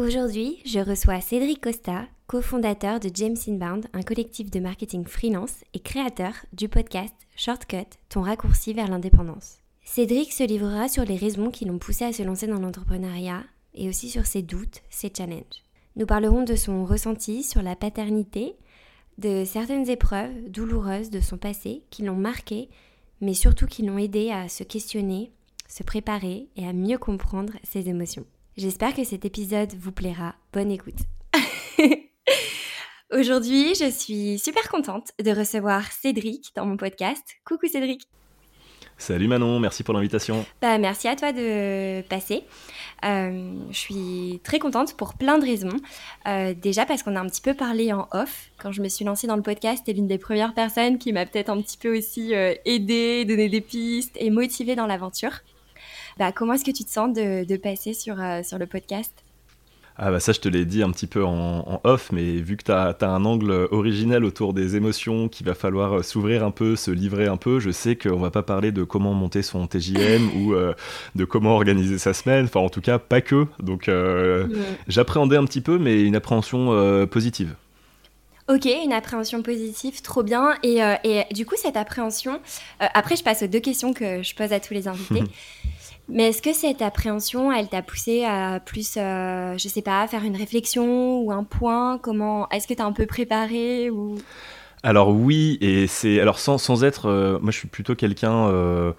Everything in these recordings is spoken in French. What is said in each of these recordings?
Aujourd'hui, je reçois Cédric Costa, cofondateur de James Inbound, un collectif de marketing freelance et créateur du podcast Shortcut, ton raccourci vers l'indépendance. Cédric se livrera sur les raisons qui l'ont poussé à se lancer dans l'entrepreneuriat et aussi sur ses doutes, ses challenges. Nous parlerons de son ressenti sur la paternité, de certaines épreuves douloureuses de son passé qui l'ont marqué, mais surtout qui l'ont aidé à se questionner, se préparer et à mieux comprendre ses émotions. J'espère que cet épisode vous plaira. Bonne écoute. Aujourd'hui, je suis super contente de recevoir Cédric dans mon podcast. Coucou Cédric. Salut Manon, merci pour l'invitation. Bah, merci à toi de passer. Euh, je suis très contente pour plein de raisons. Euh, déjà parce qu'on a un petit peu parlé en off. Quand je me suis lancée dans le podcast, tu l'une des premières personnes qui m'a peut-être un petit peu aussi euh, aidée, donné des pistes et motivée dans l'aventure. Bah, comment est-ce que tu te sens de, passer sur, euh, sur le podcast? Ah bah ça je te l'ai dit un petit peu en, off, mais vu que tu as, un angle originel autour des émotions, qu'il va falloir euh, s'ouvrir un peu, se livrer un peu, je sais qu'on va pas parler de comment monter son TJM ou euh, de comment organiser sa semaine, enfin en tout cas pas que, donc j'appréhendais un petit peu mais une appréhension positive. Ok, une appréhension positive, trop bien. Et, et du coup, cette appréhension, après, je passe aux deux questions que je pose à tous les invités. Mais est-ce que cette appréhension, elle t'a poussé à plus, euh, je sais pas, faire une réflexion ou un point? Comment Est-ce que tu as un peu préparé ou? Alors oui, et c'est alors sans, être, euh, moi je suis plutôt quelqu'un euh,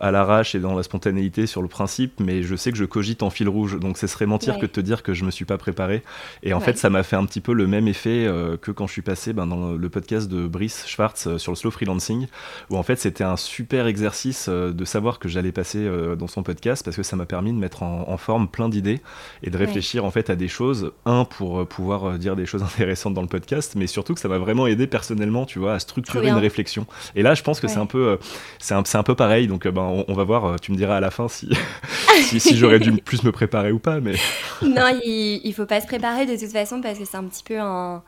à l'arrache et dans la spontanéité sur le principe, mais je sais que je cogite en fil rouge, donc ce serait mentir que de te dire que je me suis pas préparé. Et en fait, ça m'a fait un petit peu le même effet euh, que quand je suis passé ben, dans le podcast de Brice Schwartz euh, sur le slow freelancing, où en fait c'était un super exercice de savoir que j'allais passer dans son podcast parce que ça m'a permis de mettre en, forme plein d'idées et de réfléchir en fait à des choses. Un pour pouvoir dire des choses intéressantes dans le podcast, mais surtout que ça m'a vraiment aidé personnellement, tu vois, à structurer une réflexion. Et là, je pense que c'est un peu, c'est un, un, peu pareil. Donc ben, on, va voir, euh, tu me diras à la fin si, si, j'aurais dû plus me préparer ou pas. Mais... non, il, ne faut pas se préparer de toute façon parce que c'est un petit peu un,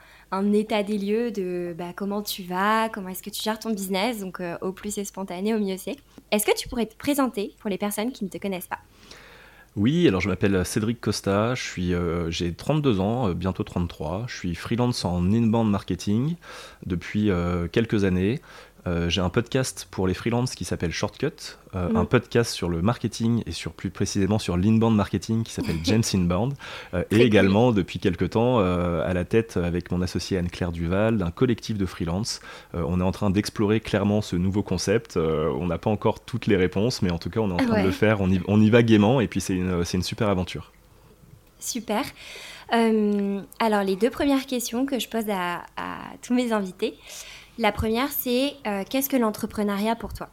état des lieux de bah, comment tu vas, comment est-ce que tu gères ton business. Donc euh, au plus c'est spontané, au mieux c'est. Est-ce que tu pourrais te présenter pour les personnes qui ne te connaissent pas? Oui, alors je m'appelle Cédric Costa, euh, j'ai 32 ans, bientôt 33, je suis freelance en inbound marketing depuis quelques années. Euh, j'ai un podcast pour les freelances qui s'appelle Shortcut, euh, un mm. podcast sur le marketing et sur plus précisément sur l'inbound marketing qui s'appelle James Inbound, euh, et également depuis quelques temps à la tête avec mon associé Anne-Claire Duval d'un collectif de freelance. on est en train d'explorer clairement ce nouveau concept. on n'a pas encore toutes les réponses, mais en tout cas on est en train de le faire. On y, on y va gaiement et puis c'est une, une super aventure. Super. alors les deux premières questions que je pose à, à tous mes invités. La première, c'est euh, qu'est-ce que l'entrepreneuriat pour toi?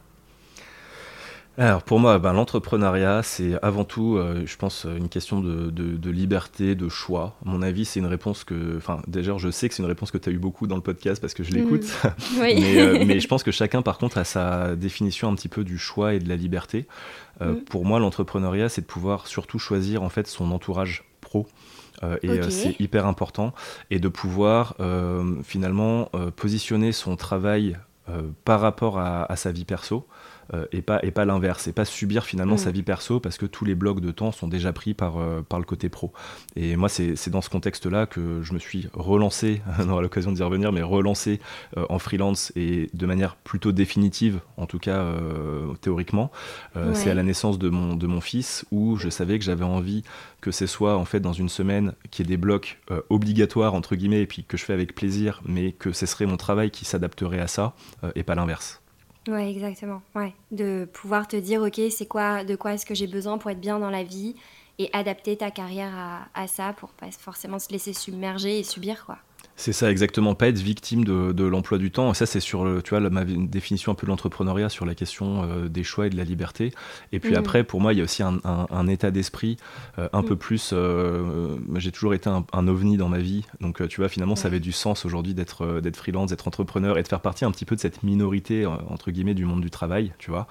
Alors pour moi, ben, l'entrepreneuriat, c'est avant tout, euh, je pense, une question de, liberté, de choix. À mon avis, c'est une réponse que, enfin, déjà, je sais que c'est une réponse que tu as eu beaucoup dans le podcast parce que je l'écoute. Mm. Euh, mais, je pense que chacun, par contre, a sa définition un petit peu du choix et de la liberté. Mm. Pour moi, l'entrepreneuriat, c'est de pouvoir surtout choisir en fait son entourage pro. Euh, et euh, c'est hyper important. Et de pouvoir euh, finalement positionner son travail par rapport à, sa vie perso. Euh, et pas, et pas l'inverse, et pas subir finalement mm. sa vie perso parce que tous les blocs de temps sont déjà pris par, euh, par le côté pro. Et moi, c'est dans ce contexte-là que je me suis relancé, on aura l'occasion d'y revenir, mais relancé euh, en freelance et de manière plutôt définitive, en tout cas théoriquement. C'est à la naissance de mon, de mon fils où je savais que j'avais envie que ce soit en fait dans une semaine qui est des blocs obligatoires entre guillemets et puis que je fais avec plaisir, mais que ce serait mon travail qui s'adapterait à ça et pas l'inverse. Ouais, exactement. Ouais, de pouvoir te dire, ok, c'est quoi, de quoi est-ce que j'ai besoin pour être bien dans la vie et adapter ta carrière à, à ça pour pas forcément se laisser submerger et subir, quoi. C'est ça exactement, pas être victime de, l'emploi du temps. ça, c'est sur, tu vois, ma définition un peu de l'entrepreneuriat sur la question euh, des choix et de la liberté. Et puis mm. après, pour moi, il y a aussi un, état d'esprit euh, un peu mm. plus. Euh, j'ai toujours été un, ovni dans ma vie, donc tu vois, finalement, ça avait du sens aujourd'hui d'être d'être freelance, d'être entrepreneur et de faire partie un petit peu de cette minorité entre guillemets du monde du travail, tu vois.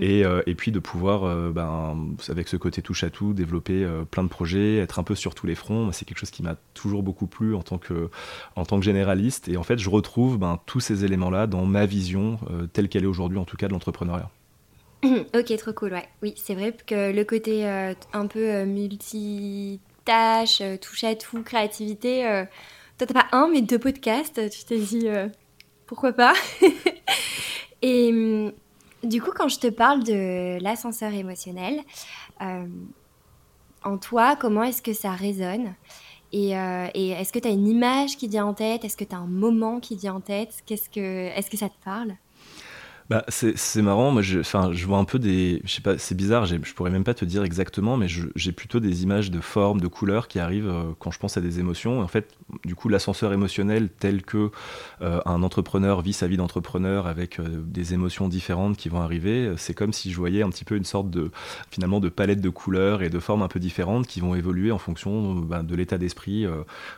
Et, et, puis de pouvoir, ben, avec ce côté touche à tout, développer plein de projets, être un peu sur tous les fronts. C'est quelque chose qui m'a toujours beaucoup plu en tant que en tant que généraliste. Et en fait, je retrouve ben, tous ces éléments-là dans ma vision euh, telle qu'elle est aujourd'hui, en tout cas, de l'entrepreneuriat. ok, trop cool. Oui, c'est vrai que le côté euh, un peu euh, multitâche, touche à tout, créativité, toi, t'as pas un, mais deux podcasts, tu t'es dit pourquoi pas? Et hum, du coup, quand je te parle de l'ascenseur émotionnel, en toi, comment est-ce que ça résonne? Euh, et, est-ce que tu as une image qui vient en tête? Est-ce que tu as un moment qui vient en tête? Qu'est-ce que, Est-ce que ça te parle? Bah, c'est marrant, moi je, je vois un peu des. Je sais pas, c'est bizarre, je pourrais même pas te dire exactement, mais j'ai plutôt des images de formes, de couleurs qui arrivent euh, quand je pense à des émotions. En fait, du coup, l'ascenseur émotionnel tel que euh, un entrepreneur vit sa vie d'entrepreneur avec euh, des émotions différentes qui vont arriver, c'est comme si je voyais un petit peu une sorte de finalement de palette de couleurs et de formes un peu différentes qui vont évoluer en fonction ben, de l'état d'esprit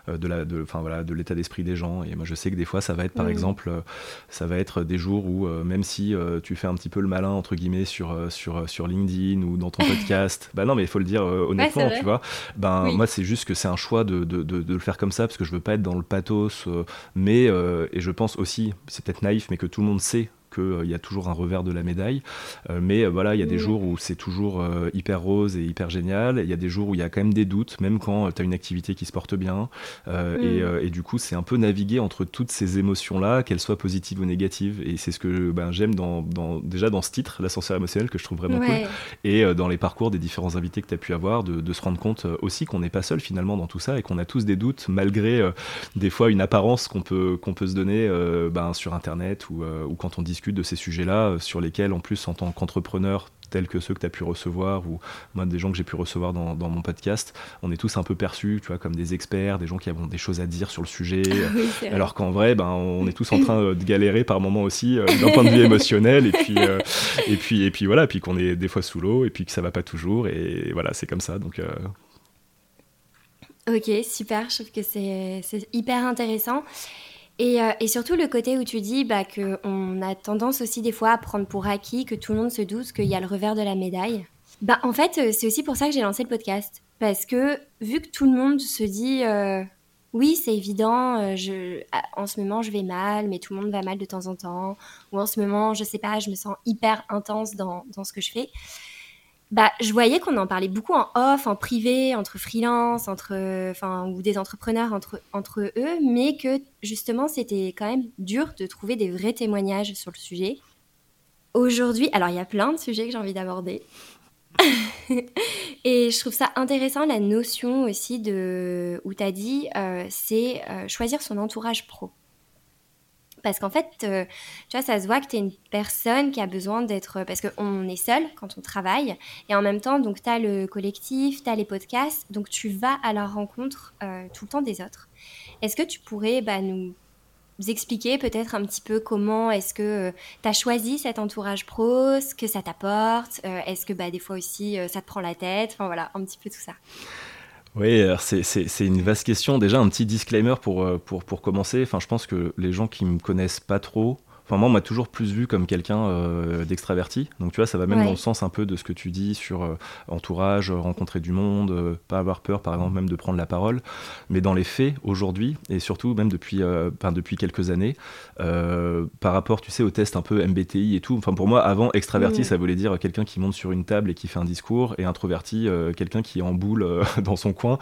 de la, de, enfin voilà, de l'état d'esprit des gens. Et moi, je sais que des fois, ça va être par mmh. exemple, ça va être des jours où même si euh, tu fais un petit peu le malin entre guillemets sur euh, sur euh, sur LinkedIn ou dans ton podcast. bah non, mais il faut le dire honnêtement, tu vois. Ben moi c'est juste que c'est un choix de, de, de, le faire comme ça parce que je veux pas être dans le pathos, mais et je pense aussi, c'est peut-être naïf, mais que tout le monde sait qu'il euh, y a toujours un revers de la médaille. Euh, mais euh, voilà, il y a des jours où c'est toujours hyper rose et hyper génial. Il y a des jours où il y a quand même des doutes, même quand tu as une activité qui se porte bien. et, du coup, c'est un peu naviguer entre toutes ces émotions-là, qu'elles soient positives ou négatives. Et c'est ce que ben, j'aime dans, déjà dans ce titre, l'ascenseur émotionnel, que je trouve vraiment cool. Et dans les parcours des différents invités que tu as pu avoir, de, se rendre compte aussi qu'on n'est pas seul finalement dans tout ça et qu'on a tous des doutes, malgré des fois une apparence qu'on peut, qu'on peut se donner ben, sur Internet ou, ou quand on discute de ces sujets-là, euh, sur lesquels, en plus, en tant qu'entrepreneur, tels que ceux que tu as pu recevoir, ou moi, des gens que j'ai pu recevoir dans, mon podcast, on est tous un peu perçus, tu vois, comme des experts, des gens qui ont des choses à dire sur le sujet, alors qu'en vrai, ben, on est tous en train euh, de galérer par moments aussi, euh, d'un point de vue émotionnel, et puis, et puis, et puis voilà, puis qu'on est des fois sous l'eau, et puis que ça va pas toujours, et voilà, c'est comme ça, donc... Ok, super, je trouve que c'est hyper intéressant. Euh, et, surtout le côté où tu dis bah, qu'on a tendance aussi des fois à prendre pour acquis que tout le monde se doute qu'il y a le revers de la médaille. Bah, en fait, euh, c'est aussi pour ça que j'ai lancé le podcast. Parce que vu que tout le monde se dit euh, oui, c'est évident, je, en ce moment je vais mal, mais tout le monde va mal de temps en temps. Ou en ce moment, je sais pas, je me sens hyper intense dans, dans ce que je fais bah, je voyais qu'on en parlait beaucoup en off, en privé, entre freelance, entre, enfin, ou des entrepreneurs entre, entre eux, mais que justement, c'était quand même dur de trouver des vrais témoignages sur le sujet. Aujourd'hui, alors il y a plein de sujets que j'ai envie d'aborder. et je trouve ça intéressant la notion aussi de où tu as dit euh, c'est euh, choisir son entourage pro. Parce qu'en fait, euh, tu vois, ça se voit que tu es une personne qui a besoin d'être... Parce qu'on est seul quand on travaille. Et en même temps, donc, tu as le collectif, tu as les podcasts. Donc, tu vas à la rencontre euh, tout le temps des autres. Est-ce que tu pourrais bah, nous expliquer peut-être un petit peu comment est-ce que euh, tu as choisi cet entourage pro, ce que ça t'apporte Est-ce que bah, des fois aussi, ça te prend la tête? Enfin, voilà, un petit peu tout ça. Oui, c'est une vaste question. Déjà, un petit disclaimer pour, euh, pour, pour commencer. Enfin, je pense que les gens qui me connaissent pas trop, moi, on m'a toujours plus vu comme quelqu'un euh, d'extraverti. Donc, tu vois, ça va même dans le sens un peu de ce que tu dis sur euh, entourage, rencontrer du monde, pas avoir peur, par exemple, même de prendre la parole. Mais dans les faits, aujourd'hui, et surtout même depuis, depuis quelques années, par rapport, tu sais, au test un peu MBTI et tout, enfin, pour moi, avant, extraverti, ça voulait dire quelqu'un qui monte sur une table et qui fait un discours, et introverti, quelqu'un qui est en boule dans son coin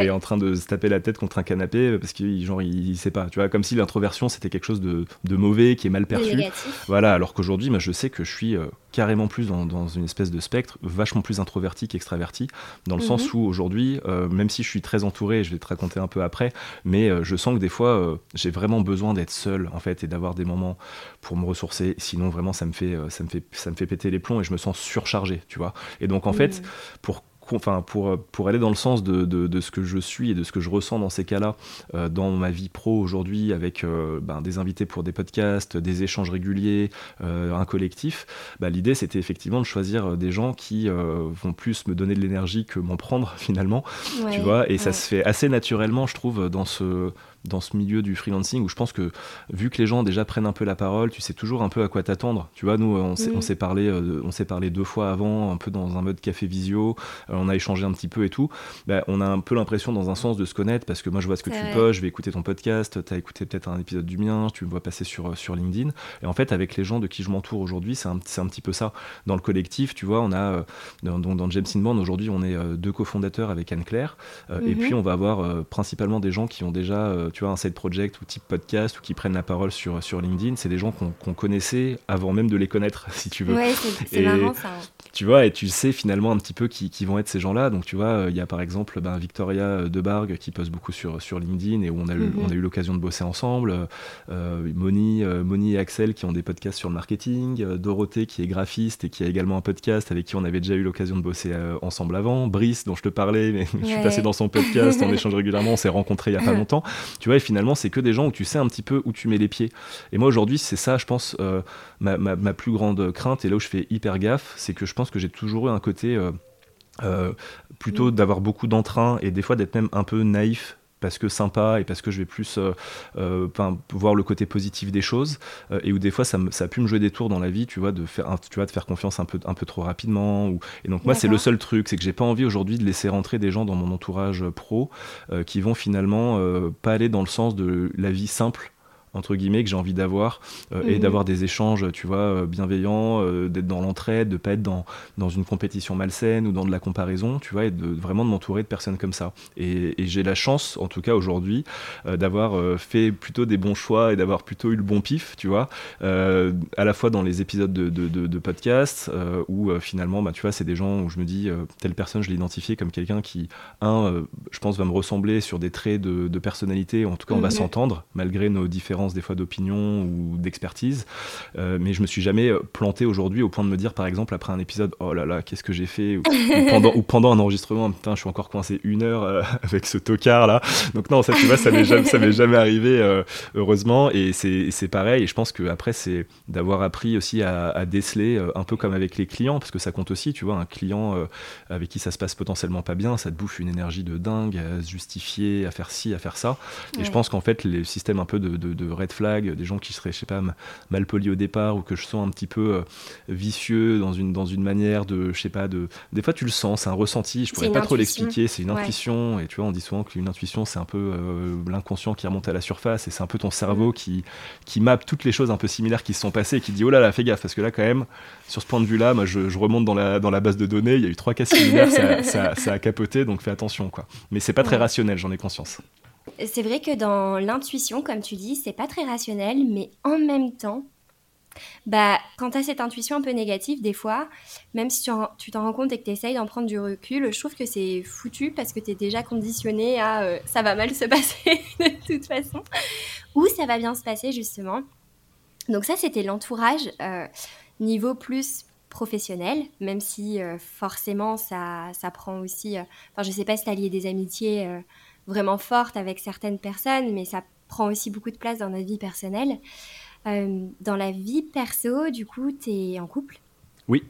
et en train de se taper la tête contre un canapé parce qu'il genre, il, sait pas. Tu vois, comme si l'introversion, c'était quelque chose de, de mauvais, qui est mal perçu. Voilà, alors qu'aujourd'hui, je sais que je suis euh, carrément plus dans, une espèce de spectre, vachement plus introverti qu'extraverti, dans le sens mhm. où aujourd'hui, euh, même si je suis très entouré, je vais te raconter un peu après, mais euh, je sens que des fois, j'ai vraiment besoin d'être seul, en fait, et d'avoir des moments pour me ressourcer. Sinon, vraiment, ça me fait, ça me fait, ça me fait péter les plombs et je me sens surchargé, tu vois. Et donc, en fait, mhm. pour enfin pour, pour aller dans le sens de, de, ce que je suis et de ce que je ressens dans ces cas-là, euh, dans ma vie pro aujourd'hui, avec euh, ben, des invités pour des podcasts, des échanges réguliers, euh, un collectif, bah, l'idée c'était effectivement de choisir des gens qui vont plus me donner de l'énergie que m'en prendre finalement, tu vois, et ça se fait assez naturellement, je trouve, dans ce dans ce milieu du freelancing où je pense que vu que les gens déjà prennent un peu la parole, tu sais toujours un peu à quoi t'attendre. Tu vois, nous, on s'est parlé, euh, on s'est parlé deux fois avant, un peu dans un mode café visio. Euh, on a échangé un petit peu et tout. Bah, on a un peu l'impression dans un sens de se connaître parce que moi, je vois ce que tu postes, je vais écouter ton podcast, tu as écouté peut-être un épisode du mien, tu me vois passer sur, sur LinkedIn. Et en fait, avec les gens de qui je m'entoure aujourd'hui, c'est un, un, petit peu ça. Dans le collectif, tu vois, on a, euh, dans, dans James Inbound, aujourd'hui, on est deux cofondateurs avec Anne-Claire. Et mm-hmm. puis, on va avoir principalement des gens qui ont déjà tu vois, un side project ou type podcast ou qui prennent la parole sur, sur LinkedIn, c'est des gens qu'on connaissait avant même de les connaître, si tu veux. Ouais, c'est marrant ça. Tu vois, et tu sais finalement un petit peu qui, qui vont être ces gens-là. Donc tu vois, euh, il y a par exemple ben, Victoria Debargue qui poste beaucoup sur, sur LinkedIn et où on a, eu, mhm. eu l'occasion de bosser ensemble. Euh, Moni, euh, Moni et Axel qui ont des podcasts sur le marketing. Euh, Dorothée qui est graphiste et qui a également un podcast avec qui on avait déjà eu l'occasion de bosser ensemble avant. Brice dont je te parlais, mais je suis passé dans son podcast, on échange régulièrement, on s'est rencontrés il y a pas longtemps. Tu vois, et finalement c'est que des gens où tu sais un petit peu où tu mets les pieds. Et moi aujourd'hui, c'est ça, je pense, euh, ma, ma, plus grande crainte, et là où je fais hyper gaffe, c'est que je pense que j'ai toujours eu un côté euh, euh, plutôt mm. d'avoir beaucoup d'entrain et des fois d'être même un peu naïf parce que sympa et parce que je vais plus voir le côté positif des choses et où des fois ça, ça, a pu me jouer des tours dans la vie tu vois de faire tu vois de faire confiance un peu un peu trop rapidement ou... et donc moi c'est le seul truc c'est que j'ai pas envie aujourd'hui de laisser rentrer des gens dans mon entourage pro qui vont finalement pas aller dans le sens de la vie simple entre guillemets que j'ai envie d'avoir euh, et mhm. d'avoir des échanges tu vois euh, bienveillants euh, d'être dans l'entraide de pas être dans, dans une compétition malsaine ou dans de la comparaison tu vois et de vraiment de m'entourer de personnes comme ça et, j'ai la chance en tout cas aujourd'hui d'avoir fait plutôt des bons choix et d'avoir plutôt eu le bon pif tu vois à la fois dans les épisodes de, de, de, podcast où finalement bah, tu vois c'est des gens où je me dis telle personne je l'ai comme quelqu'un qui un je pense va me ressembler sur des traits de, personnalité en tout cas on va mhm. s'entendre malgré nos différences des fois d'opinion ou d'expertise, euh, mais je me suis jamais euh, planté aujourd'hui au point de me dire par exemple après un épisode oh là là qu'est-ce que j'ai fait ou, pendant, ou pendant un enregistrement putain je suis encore coincé une heure euh, avec ce tocard là. Donc non ça tu vois ça m'est jamais, ça m'est jamais arrivé heureusement. Et c'est pareil. Et je pense que après c'est d'avoir appris aussi à, déceler un peu comme avec les clients parce que ça compte aussi tu vois un client avec qui ça se passe potentiellement pas bien ça te bouffe une énergie de dingue à se justifier à faire ci à faire ça. Et je pense qu'en fait les systèmes un peu de, de, de red flag, des gens qui seraient, je sais pas, mal polis au départ ou que je sens un petit peu euh, vicieux dans une, dans une manière de, je sais pas, de. Des fois, tu le sens, c'est un ressenti, je pourrais pas trop l'expliquer, c'est une intuition. Et tu vois, on dit souvent qu'une intuition, c'est un peu euh, l'inconscient qui remonte à la surface et c'est un peu ton cerveau mm. qui, qui mappe toutes les choses un peu similaires qui se sont passées et qui dit oh là là, fais gaffe, parce que là, quand même, sur ce point de vue-là, moi, je, remonte dans la, dans la base de données, il y a eu trois cas similaires, ça, ça, a capoté, donc fais attention, quoi. Mais c'est pas très rationnel, j'en ai conscience. C'est vrai que dans l'intuition, comme tu dis, c'est pas très rationnel, mais en même temps, bah, quand tu cette intuition un peu négative, des fois, même si tu t'en rends compte et que tu essayes d'en prendre du recul, je trouve que c'est foutu parce que tu es déjà conditionné à euh, ça va mal se passer de toute façon, ou ça va bien se passer justement. Donc ça, c'était l'entourage euh, niveau plus professionnel, même si euh, forcément ça, ça prend aussi... Enfin, je sais pas si tu lié des amitiés vraiment forte avec certaines personnes, mais ça prend aussi beaucoup de place dans notre vie personnelle. Euh, dans la vie perso, du coup, tu es en couple? Oui.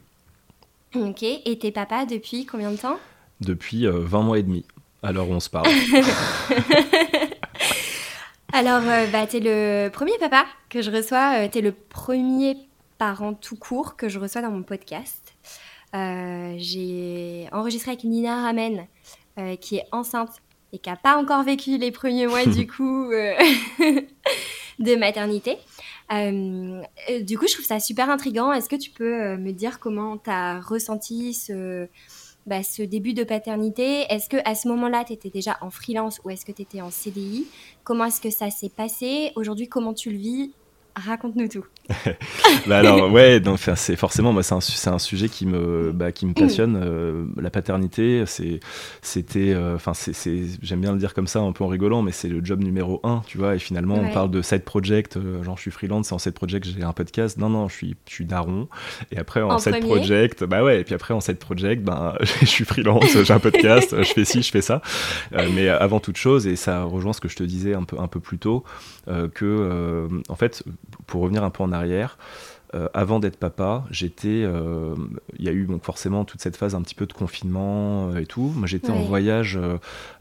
Ok, et t'es papa depuis combien de temps? Depuis 20 euh, mois et demi, alors on se parle. alors, euh, bah, tu es le premier papa que je reçois, tu es le premier parent tout court que je reçois dans mon podcast. J'ai enregistré avec Nina Ramen, qui est enceinte et qui n'a pas encore vécu les premiers mois du coup euh, de maternité. Euh, euh, du coup, je trouve ça super intriguant. Est-ce que tu peux me dire comment tu as ressenti ce, bah, ce début de paternité? Est-ce que à ce moment-là, tu étais déjà en freelance ou est-ce que tu étais en CDI Comment est-ce que ça s'est passé? Aujourd'hui, comment tu le vis? Raconte-nous tout. bah alors ouais, donc c'est forcément moi c'est un, un, sujet qui me bah, qui me passionne. Euh, la paternité, c'est c'était euh, enfin c'est j'aime bien le dire comme ça un peu en rigolant, mais c'est le job numéro un, tu vois. Et finalement on parle de side project, euh, genre je suis freelance, et en side project j'ai un podcast. Non non, je suis je suis daron. Et après en, side project, bah ouais. Et puis après en side project, ben je suis freelance, j'ai un podcast, je fais ci, je fais ça. mais avant toute chose, et ça rejoint ce que je te disais un peu un peu plus tôt, que en fait pour revenir un peu en arrière, euh, avant d'être papa, j'étais. Euh, il y a eu donc forcément toute cette phase un petit peu de confinement euh, et tout. Moi, j'étais en voyage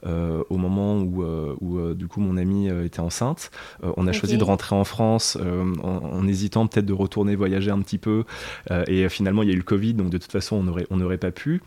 au moment où, où du coup, mon amie était enceinte. on a choisi de rentrer en France en, hésitant peut-être de retourner voyager un petit peu. et finalement, il y a eu le Covid, donc de toute façon, on n'aurait on aurait pas pu.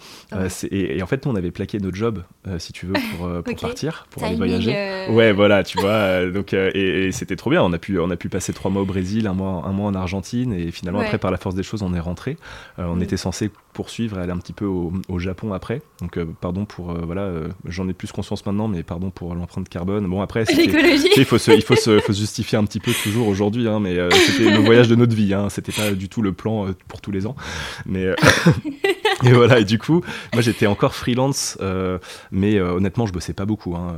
Et, en fait, nous, on avait plaqué notre job, si tu veux, pour, pour partir, pour aller voyager. Ouais, voilà, tu vois. donc, et, et c'était trop bien. On a pu, on a pu passer trois mois au Brésil, un mois, un mois en Argentine et et finalement, après, par la force des choses, on est rentré. Euh, on mm. était censé poursuivre et aller un petit peu au, Japon après. Donc, euh, pardon pour. Euh, voilà, j'en ai plus conscience maintenant, mais pardon pour l'empreinte carbone. Bon, après, il faut, se, il faut, se, faut justifier un petit peu toujours aujourd'hui, hein, mais c'était le voyage de notre vie. Hein, c'était pas du tout le plan pour tous les ans. Mais. et voilà, et du coup, moi j'étais encore freelance, mais honnêtement, je bossais pas beaucoup. Hein,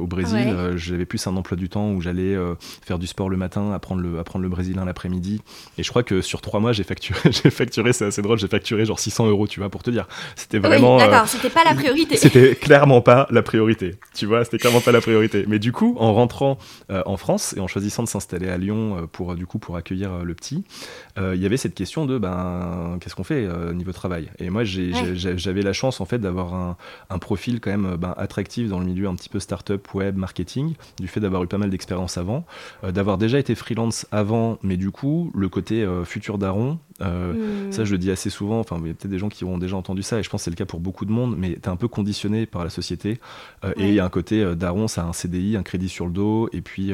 au Brésil, j'avais plus un emploi du temps où j'allais faire du sport le matin, apprendre le, apprendre le brésilien l'après-midi. Et je crois que sur trois mois, j'ai facturé, j'ai facturé, c'est assez drôle, j'ai facturé genre 600 euros, tu vois, pour te dire. C'était vraiment. d'accord, euh, c'était pas la priorité. C'était clairement pas la priorité, tu vois, c'était clairement pas la priorité. Mais du coup, en rentrant euh, en France et en choisissant de s'installer à Lyon euh, pour du coup pour accueillir le petit, il y avait cette question de ben qu'est-ce qu'on fait niveau travail? Et moi, j'avais la chance en fait d'avoir un, un, profil quand même ben, attractif dans le milieu un petit peu start-up, web, marketing, du fait d'avoir eu pas mal d'expérience avant, d'avoir déjà été freelance avant, mais du coup, le côté futur daron. Euh, hmm. Ça, je le dis assez souvent. Enfin, il y a peut-être des gens qui ont déjà entendu ça, et je pense que c'est le cas pour beaucoup de monde. Mais tu es un peu conditionné par la société. Euh, et il y a un côté euh, daron, ça a un CDI, un crédit sur le dos, et puis,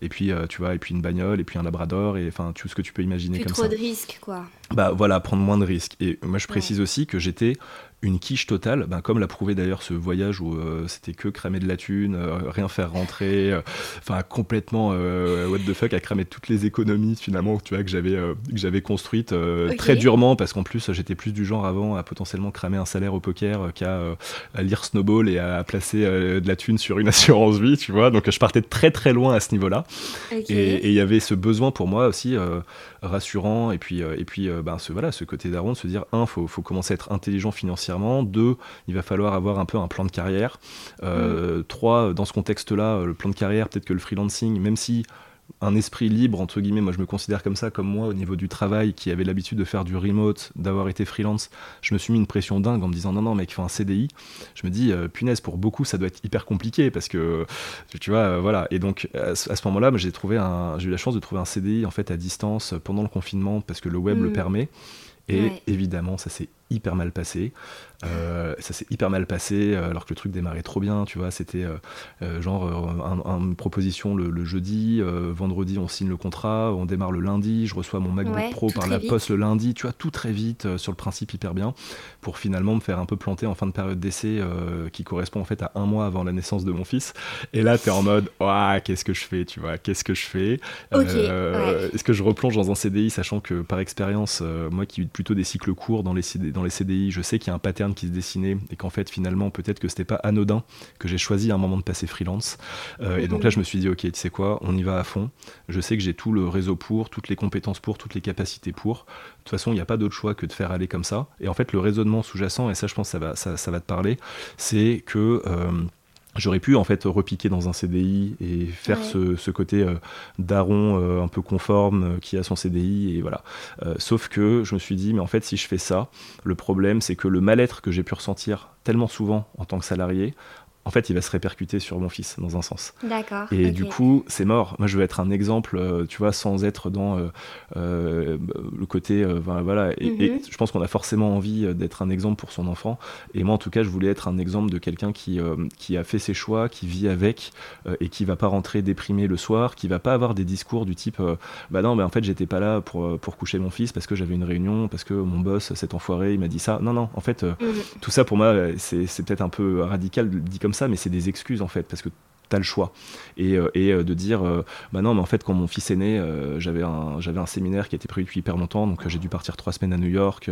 et puis tu vois, et puis une bagnole, et puis un labrador, et enfin tout ce que tu peux imaginer comme ça. trop de risques, quoi. Bah voilà, prendre moins de risques. Et moi, je précise aussi que j'étais une quiche totale, ben, comme l'a prouvé d'ailleurs ce voyage où euh, c'était que cramer de la thune, euh, rien faire rentrer, euh, enfin complètement what the fuck à cramer toutes les économies finalement tu vois que j'avais que j'avais construites très durement parce qu'en plus j'étais plus du genre avant à potentiellement cramer un salaire au poker qu'à à lire Snowball et à placer de la thune sur une assurance vie, tu vois. Donc je partais très très loin à ce niveau-là. Et il y avait ce besoin pour moi aussi rassurant et puis et puis ben, ce voilà ce côté d'Aaron de se dire un faut faut commencer à être intelligent financièrement deux, il va falloir avoir un peu un plan de carrière. Euh, mm. Trois, dans ce contexte-là, le plan de carrière, peut-être que le freelancing, même si un esprit libre, entre guillemets, moi je me considère comme ça, comme moi au niveau du travail, qui avait l'habitude de faire du remote, d'avoir été freelance, je me suis mis une pression dingue en me disant non, non, mec, faut un CDI. Je me dis, euh, punaise, pour beaucoup, ça doit être hyper compliqué parce que, tu vois, euh, voilà. Et donc, à, ce moment-là, j'ai trouvé un, j'ai eu la chance de trouver un CDI en fait à distance pendant le confinement parce que le web le mm. permet. Et évidemment, ça s'est hyper mal passé. Euh, ça s'est hyper mal passé euh, alors que le truc démarrait trop bien, tu vois. C'était euh, genre une proposition le, jeudi, vendredi on signe le contrat, on démarre le lundi, je reçois mon MacBook Pro par la poste le lundi, tu vois, tout très vite sur le principe hyper bien pour finalement me faire un peu planter en fin de période d'essai qui correspond en fait à un mois avant la naissance de mon fils. Et là, tu es en mode, qu'est-ce que je fais, tu vois, qu'est-ce que je fais? Est-ce que je replonge dans un CDI, sachant que par expérience, moi qui ai plutôt des cycles courts dans les, dans les CDI, je sais qu'il y a un pattern qui se dessinait et qu'en fait finalement peut-être que c'était pas anodin que j'ai choisi à un moment de passer freelance. Euh, et donc là je me suis dit ok tu sais quoi, on y va à fond. Je sais que j'ai tout le réseau pour, toutes les compétences pour, toutes les capacités pour. De toute façon il n'y a pas d'autre choix que de faire aller comme ça. Et en fait le raisonnement sous-jacent, et ça je pense ça va, ça va te parler, c'est que... Euh, J'aurais pu en fait repiquer dans un CDI et faire ce, côté euh, daron euh, un peu conforme euh, qui a son CDI et voilà. sauf que je me suis dit mais en fait si je fais ça, le problème c'est que le mal-être que j'ai pu ressentir tellement souvent en tant que salarié, en fait, il va se répercuter sur mon fils dans un sens. D'accord. Et du coup, c'est mort. Moi, je veux être un exemple, euh, tu vois, sans être dans euh, euh, le côté, voilà. Et, mhm. je pense qu'on a forcément envie d'être un exemple pour son enfant. Et moi, en tout cas, je voulais être un exemple de quelqu'un qui, qui a fait ses choix, qui vit avec et qui va pas rentrer déprimé le soir, qui va pas avoir des discours du type, bah non, mais en fait, j'étais pas là pour, pour coucher mon fils parce que j'avais une réunion, parce que mon boss, cet enfoiré, il m'a dit ça. Non, non, en fait, mhm. tout ça pour moi, c'est peut-être un peu radical dit comme ça mais c'est des excuses en fait, parce que tu as le choix. Et, et de dire, bah non, mais en fait, quand mon fils est né, j'avais un, j'avais un séminaire qui était prévu depuis hyper longtemps, donc j'ai dû partir trois semaines à New York.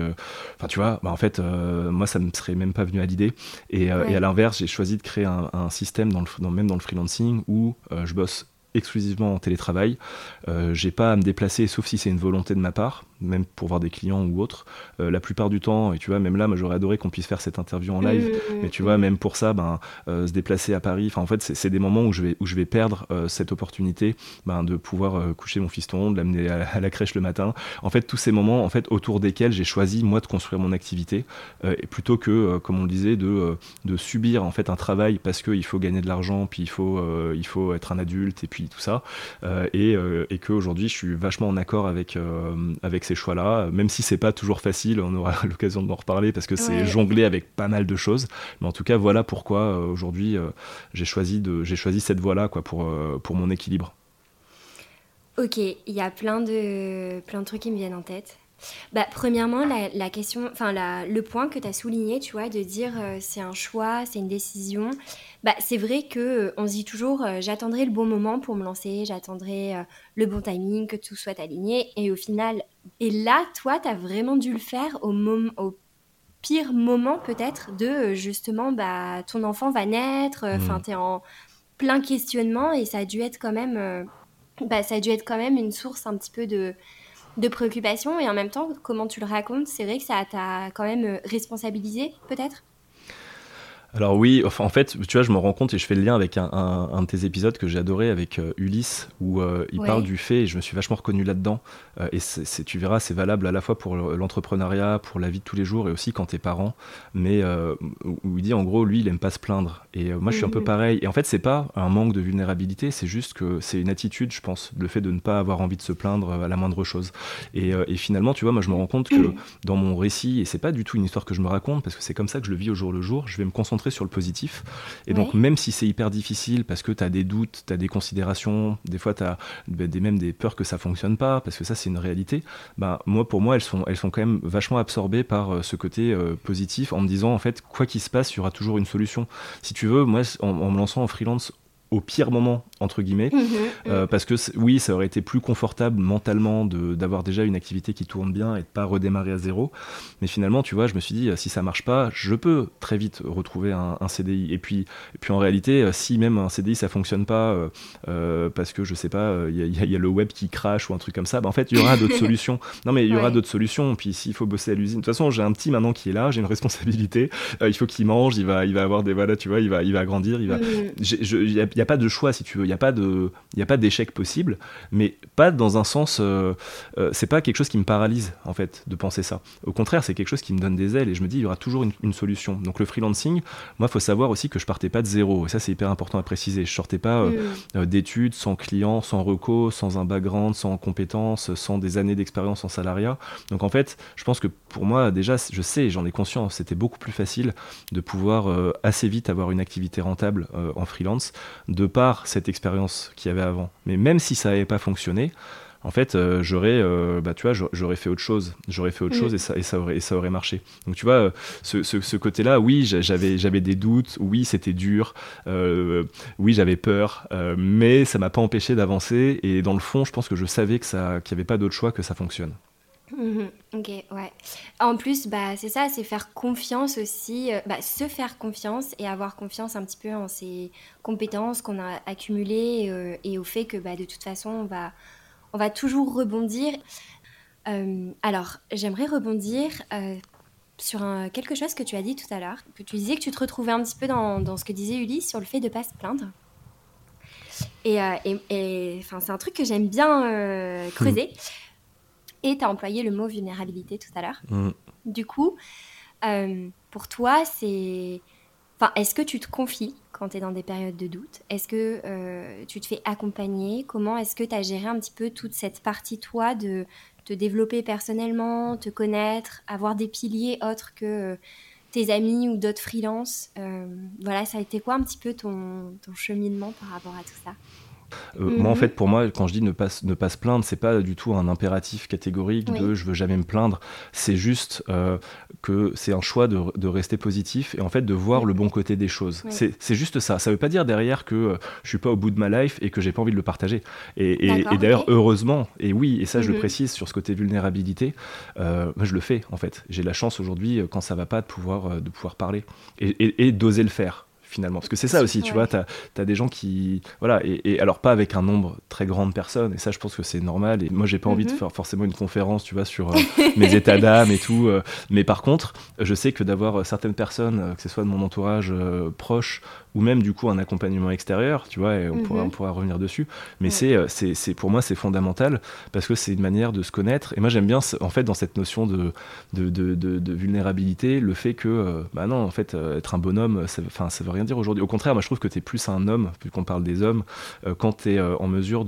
Enfin, tu vois, bah, en fait, moi, ça me serait même pas venu à l'idée. Et, et à l'inverse, j'ai choisi de créer un, un système, dans le, même dans le freelancing, où je bosse exclusivement en télétravail. Euh, j'ai pas à me déplacer, sauf si c'est une volonté de ma part même pour voir des clients ou autres. Euh, la plupart du temps, et tu vois, même là, moi j'aurais adoré qu'on puisse faire cette interview en live, mmh, mais tu vois, mmh. même pour ça, ben, euh, se déplacer à Paris, enfin en fait, c'est des moments où je vais, où je vais perdre euh, cette opportunité ben, de pouvoir coucher mon fiston, de l'amener à, la crèche le matin. En fait, tous ces moments, en fait, autour desquels j'ai choisi, moi, de construire mon activité, et plutôt que, comme on le disait, de, de subir en fait un travail parce qu'il faut gagner de l'argent, puis il faut, il faut être un adulte, et puis tout ça, et, et qu'aujourd'hui, je suis vachement en accord avec, avec ces choix-là, même si c'est pas toujours facile, on aura l'occasion de m'en reparler parce que c'est jonglé avec pas mal de choses. Mais en tout cas, voilà pourquoi euh, aujourd'hui euh, j'ai choisi, de, j'ai choisi cette voie-là quoi, pour, euh, pour mon équilibre. Ok, il y a plein de, plein de trucs qui me viennent en tête. Bah, premièrement, la, question, enfin le point que tu as souligné, tu vois, de dire euh, c'est un choix, c'est une décision. Bah, c'est vrai que euh, on se dit toujours euh, j'attendrai le bon moment pour me lancer, j'attendrai le bon timing, que tout soit aligné. Et au final, et là, toi, tu as vraiment dû le faire au, au pire moment peut-être de justement, bah, ton enfant va naître, enfin, mmh. tu es en plein questionnement et ça a dû être quand même, bah, ça a dû être quand même une source un petit peu de de préoccupation et en même temps, comment tu le racontes, c'est vrai que ça t'a quand même euh, responsabilisé, peut-être? Alors oui, en fait, tu vois, je me rends compte et je fais le lien avec un, de tes épisodes que j'ai adoré avec euh, Ulysse, où euh, il parle du fait, et je me suis vachement reconnu là-dedans. Euh, et c'est, tu verras, c'est valable à la fois pour l'entrepreneuriat, pour la vie de tous les jours, et aussi quand t'es parent. Mais où il dit, en gros, lui, il aime pas se plaindre. Et moi, je suis un peu mhm. pareil. Et en fait, c'est pas un manque de vulnérabilité, c'est juste que c'est une attitude, je pense, le fait de ne pas avoir envie de se plaindre à la moindre chose. Et, et finalement, tu vois, moi, je me rends compte que dans mon récit, et c'est pas du tout une histoire que je me raconte, parce que c'est comme ça que je le vis au jour le jour, je vais me concentrer sur le positif. Et donc, même si c'est hyper difficile parce que tu as des doutes, tu as des considérations, des fois tu as ben, des, même des peurs que ça fonctionne pas, parce que ça, c'est une réalité, bah, moi, pour moi, elles sont, elles sont quand même vachement absorbées par euh, ce côté euh, positif en me disant, en fait, quoi qu'il se passe, il y aura toujours une solution. Si tu veux, moi, en, en me lançant en freelance au pire moment entre guillemets. Mhm, euh, mhm. parce que oui ça aurait été plus confortable mentalement d'avoir déjà une activité qui tourne bien et de pas redémarrer à zéro. Mais finalement tu vois je me suis dit si ça marche pas je peux très vite retrouver un, CDI et puis et puis en réalité euh, si même un CDI ça fonctionne pas euh, parce que je sais pas il y, a le web qui crache ou un truc comme ça bah, en fait il y aura d'autres solutions. Non mais il y aura d'autres solutions. Puis s'il faut bosser à l'usine de toute façon j'ai un petit maintenant qui est là j'ai une responsabilité. Il faut qu'il mange il va il va avoir des voilà tu vois il va il va grandir il va a pas de choix, si tu veux. Il n'y a pas de, il a pas d'échec possible, mais pas dans un sens. Euh, euh, c'est pas quelque chose qui me paralyse en fait de penser ça. Au contraire, c'est quelque chose qui me donne des ailes et je me dis il y aura toujours une, solution. Donc le freelancing, moi, faut savoir aussi que je partais pas de zéro. Et ça, c'est hyper important à préciser. Je sortais pas euh, mm. d'études, sans clients, sans recos, sans un background, sans compétences, sans des années d'expérience en salariat. Donc en fait, je pense que pour moi, déjà, je sais, j'en ai conscience, c'était beaucoup plus facile de pouvoir assez vite avoir une activité rentable en freelance de par cette expérience qu'il y avait avant. Mais même si ça n'avait pas fonctionné, en fait, euh, j'aurais, euh, bah, tu vois, j'aurais fait autre chose. J'aurais fait autre mm. chose et ça, et ça aurait, et ça aurait marché. Donc, tu vois, euh, ce, ce, côté-là, oui, j'avais, j'avais des doutes. Oui, c'était dur. oui, j'avais peur. mais ça m'a pas empêché d'avancer. Et dans le fond, je pense que je savais que ça, qu'il n'y avait pas d'autre choix que ça fonctionne. Mhm. ok, ouais. En plus, bah, c'est ça, c'est faire confiance aussi, euh, bah, se faire confiance et avoir confiance un petit peu en ses compétences qu'on a accumulées euh, et au fait que bah, de toute façon, on va, on va toujours rebondir. Euh, alors, j'aimerais rebondir sur quelque chose que tu as dit tout à l'heure, que tu disais que tu te retrouvais un petit peu dans, ce que disait Ulysse sur le fait de ne pas se plaindre. Et, et, c'est un truc que j'aime bien creuser. Et tu as employé le mot vulnérabilité tout à l'heure. Mm. Du coup, euh, pour toi, c'est. Enfin, est-ce que tu te confies quand tu es dans des périodes de doute? Est-ce que euh, tu te fais accompagner? Comment est-ce que tu as géré un petit peu toute cette partie, toi, de te développer personnellement, te connaître, avoir des piliers autres que euh, tes amis ou d'autres freelances? Voilà, ça a été quoi un petit peu ton, ton cheminement par rapport à tout ça? Moi, en mhm. fait, pour moi, quand je dis ne pas, ne pas se plaindre, c'est pas du tout un impératif catégorique de je veux jamais me plaindre. C'est juste que c'est un choix de, de, rester positif et en fait de voir le bon côté des choses. C'est juste ça. Ça veut pas dire derrière que je suis pas au bout de ma life et que j'ai pas envie de le partager. Et, et, d'ailleurs, heureusement, et oui, et ça je le mhm. précise sur ce côté vulnérabilité, moi je le fais en fait. J'ai la chance aujourd'hui, quand ça va pas, de pouvoir, de pouvoir parler et, et d'oser le faire finalement. Parce que c'est ça aussi, tu vois, tu as, des gens qui. Voilà, et, alors pas avec un nombre très grand de personnes, et ça, je pense que c'est normal. Et moi, j'ai pas envie de mhm. faire forcément une conférence, tu vois, sur euh, mes états d'âme et tout. Euh. mais par contre, je sais que d'avoir euh, certaines personnes, que ce soit de mon entourage proche ou même du coup un accompagnement extérieur, tu vois, et on, pourra, on mhm. pourra revenir dessus. Mais c'est, c'est, pour moi, c'est fondamental parce que c'est une manière de se connaître. Et moi, j'aime bien, en fait, dans cette notion de, de, de, de, vulnérabilité, le fait que, bah non, en fait, être un bonhomme, ça, ça veut rien dire aujourd'hui. Au contraire, moi je trouve que tu es plus un homme, vu qu'on parle des hommes, euh, quand tu es euh, en mesure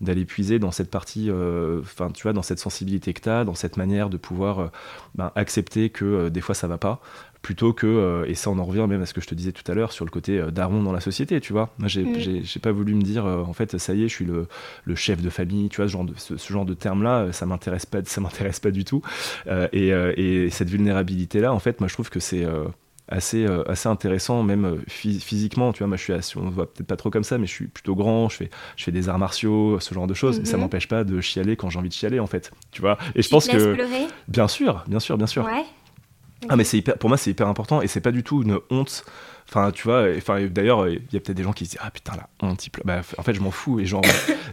d'aller puiser dans cette partie, euh, enfin tu vois, dans cette sensibilité que tu as, dans cette manière de pouvoir ben, accepter que des fois ça va pas plutôt que, et ça on en revient même à ce que je te disais tout à l'heure sur le côté daron dans la société, tu vois. Moi j'ai mm. pas voulu me dire, en fait, ça y est, je suis le, le, chef de famille, tu vois, ce genre de, ce, genre de terme-là, ça m'intéresse pas, ça m'intéresse pas du tout. et, et, cette vulnérabilité-là, en fait, moi je trouve que c'est assez, euh, assez intéressant, même euh, physiquement. Tu vois, moi, je suis assez, on voit peut-être pas trop comme ça, mais je suis plutôt grand, je fais, je fais des arts martiaux, ce genre de choses. Ça mhm. m'empêche pas de chialer quand j'ai envie de chialer, en fait. Tu vois Et je pense que. Pleurer? Bien sûr, bien sûr, bien sûr. Ouais. Ah, mais c'est pour moi, c'est hyper important et c'est pas du tout une honte. Enfin, tu vois, enfin, d'ailleurs, il y a peut-être des gens qui se disent Ah putain, la honte, bah, en fait, je m'en fous. Et genre,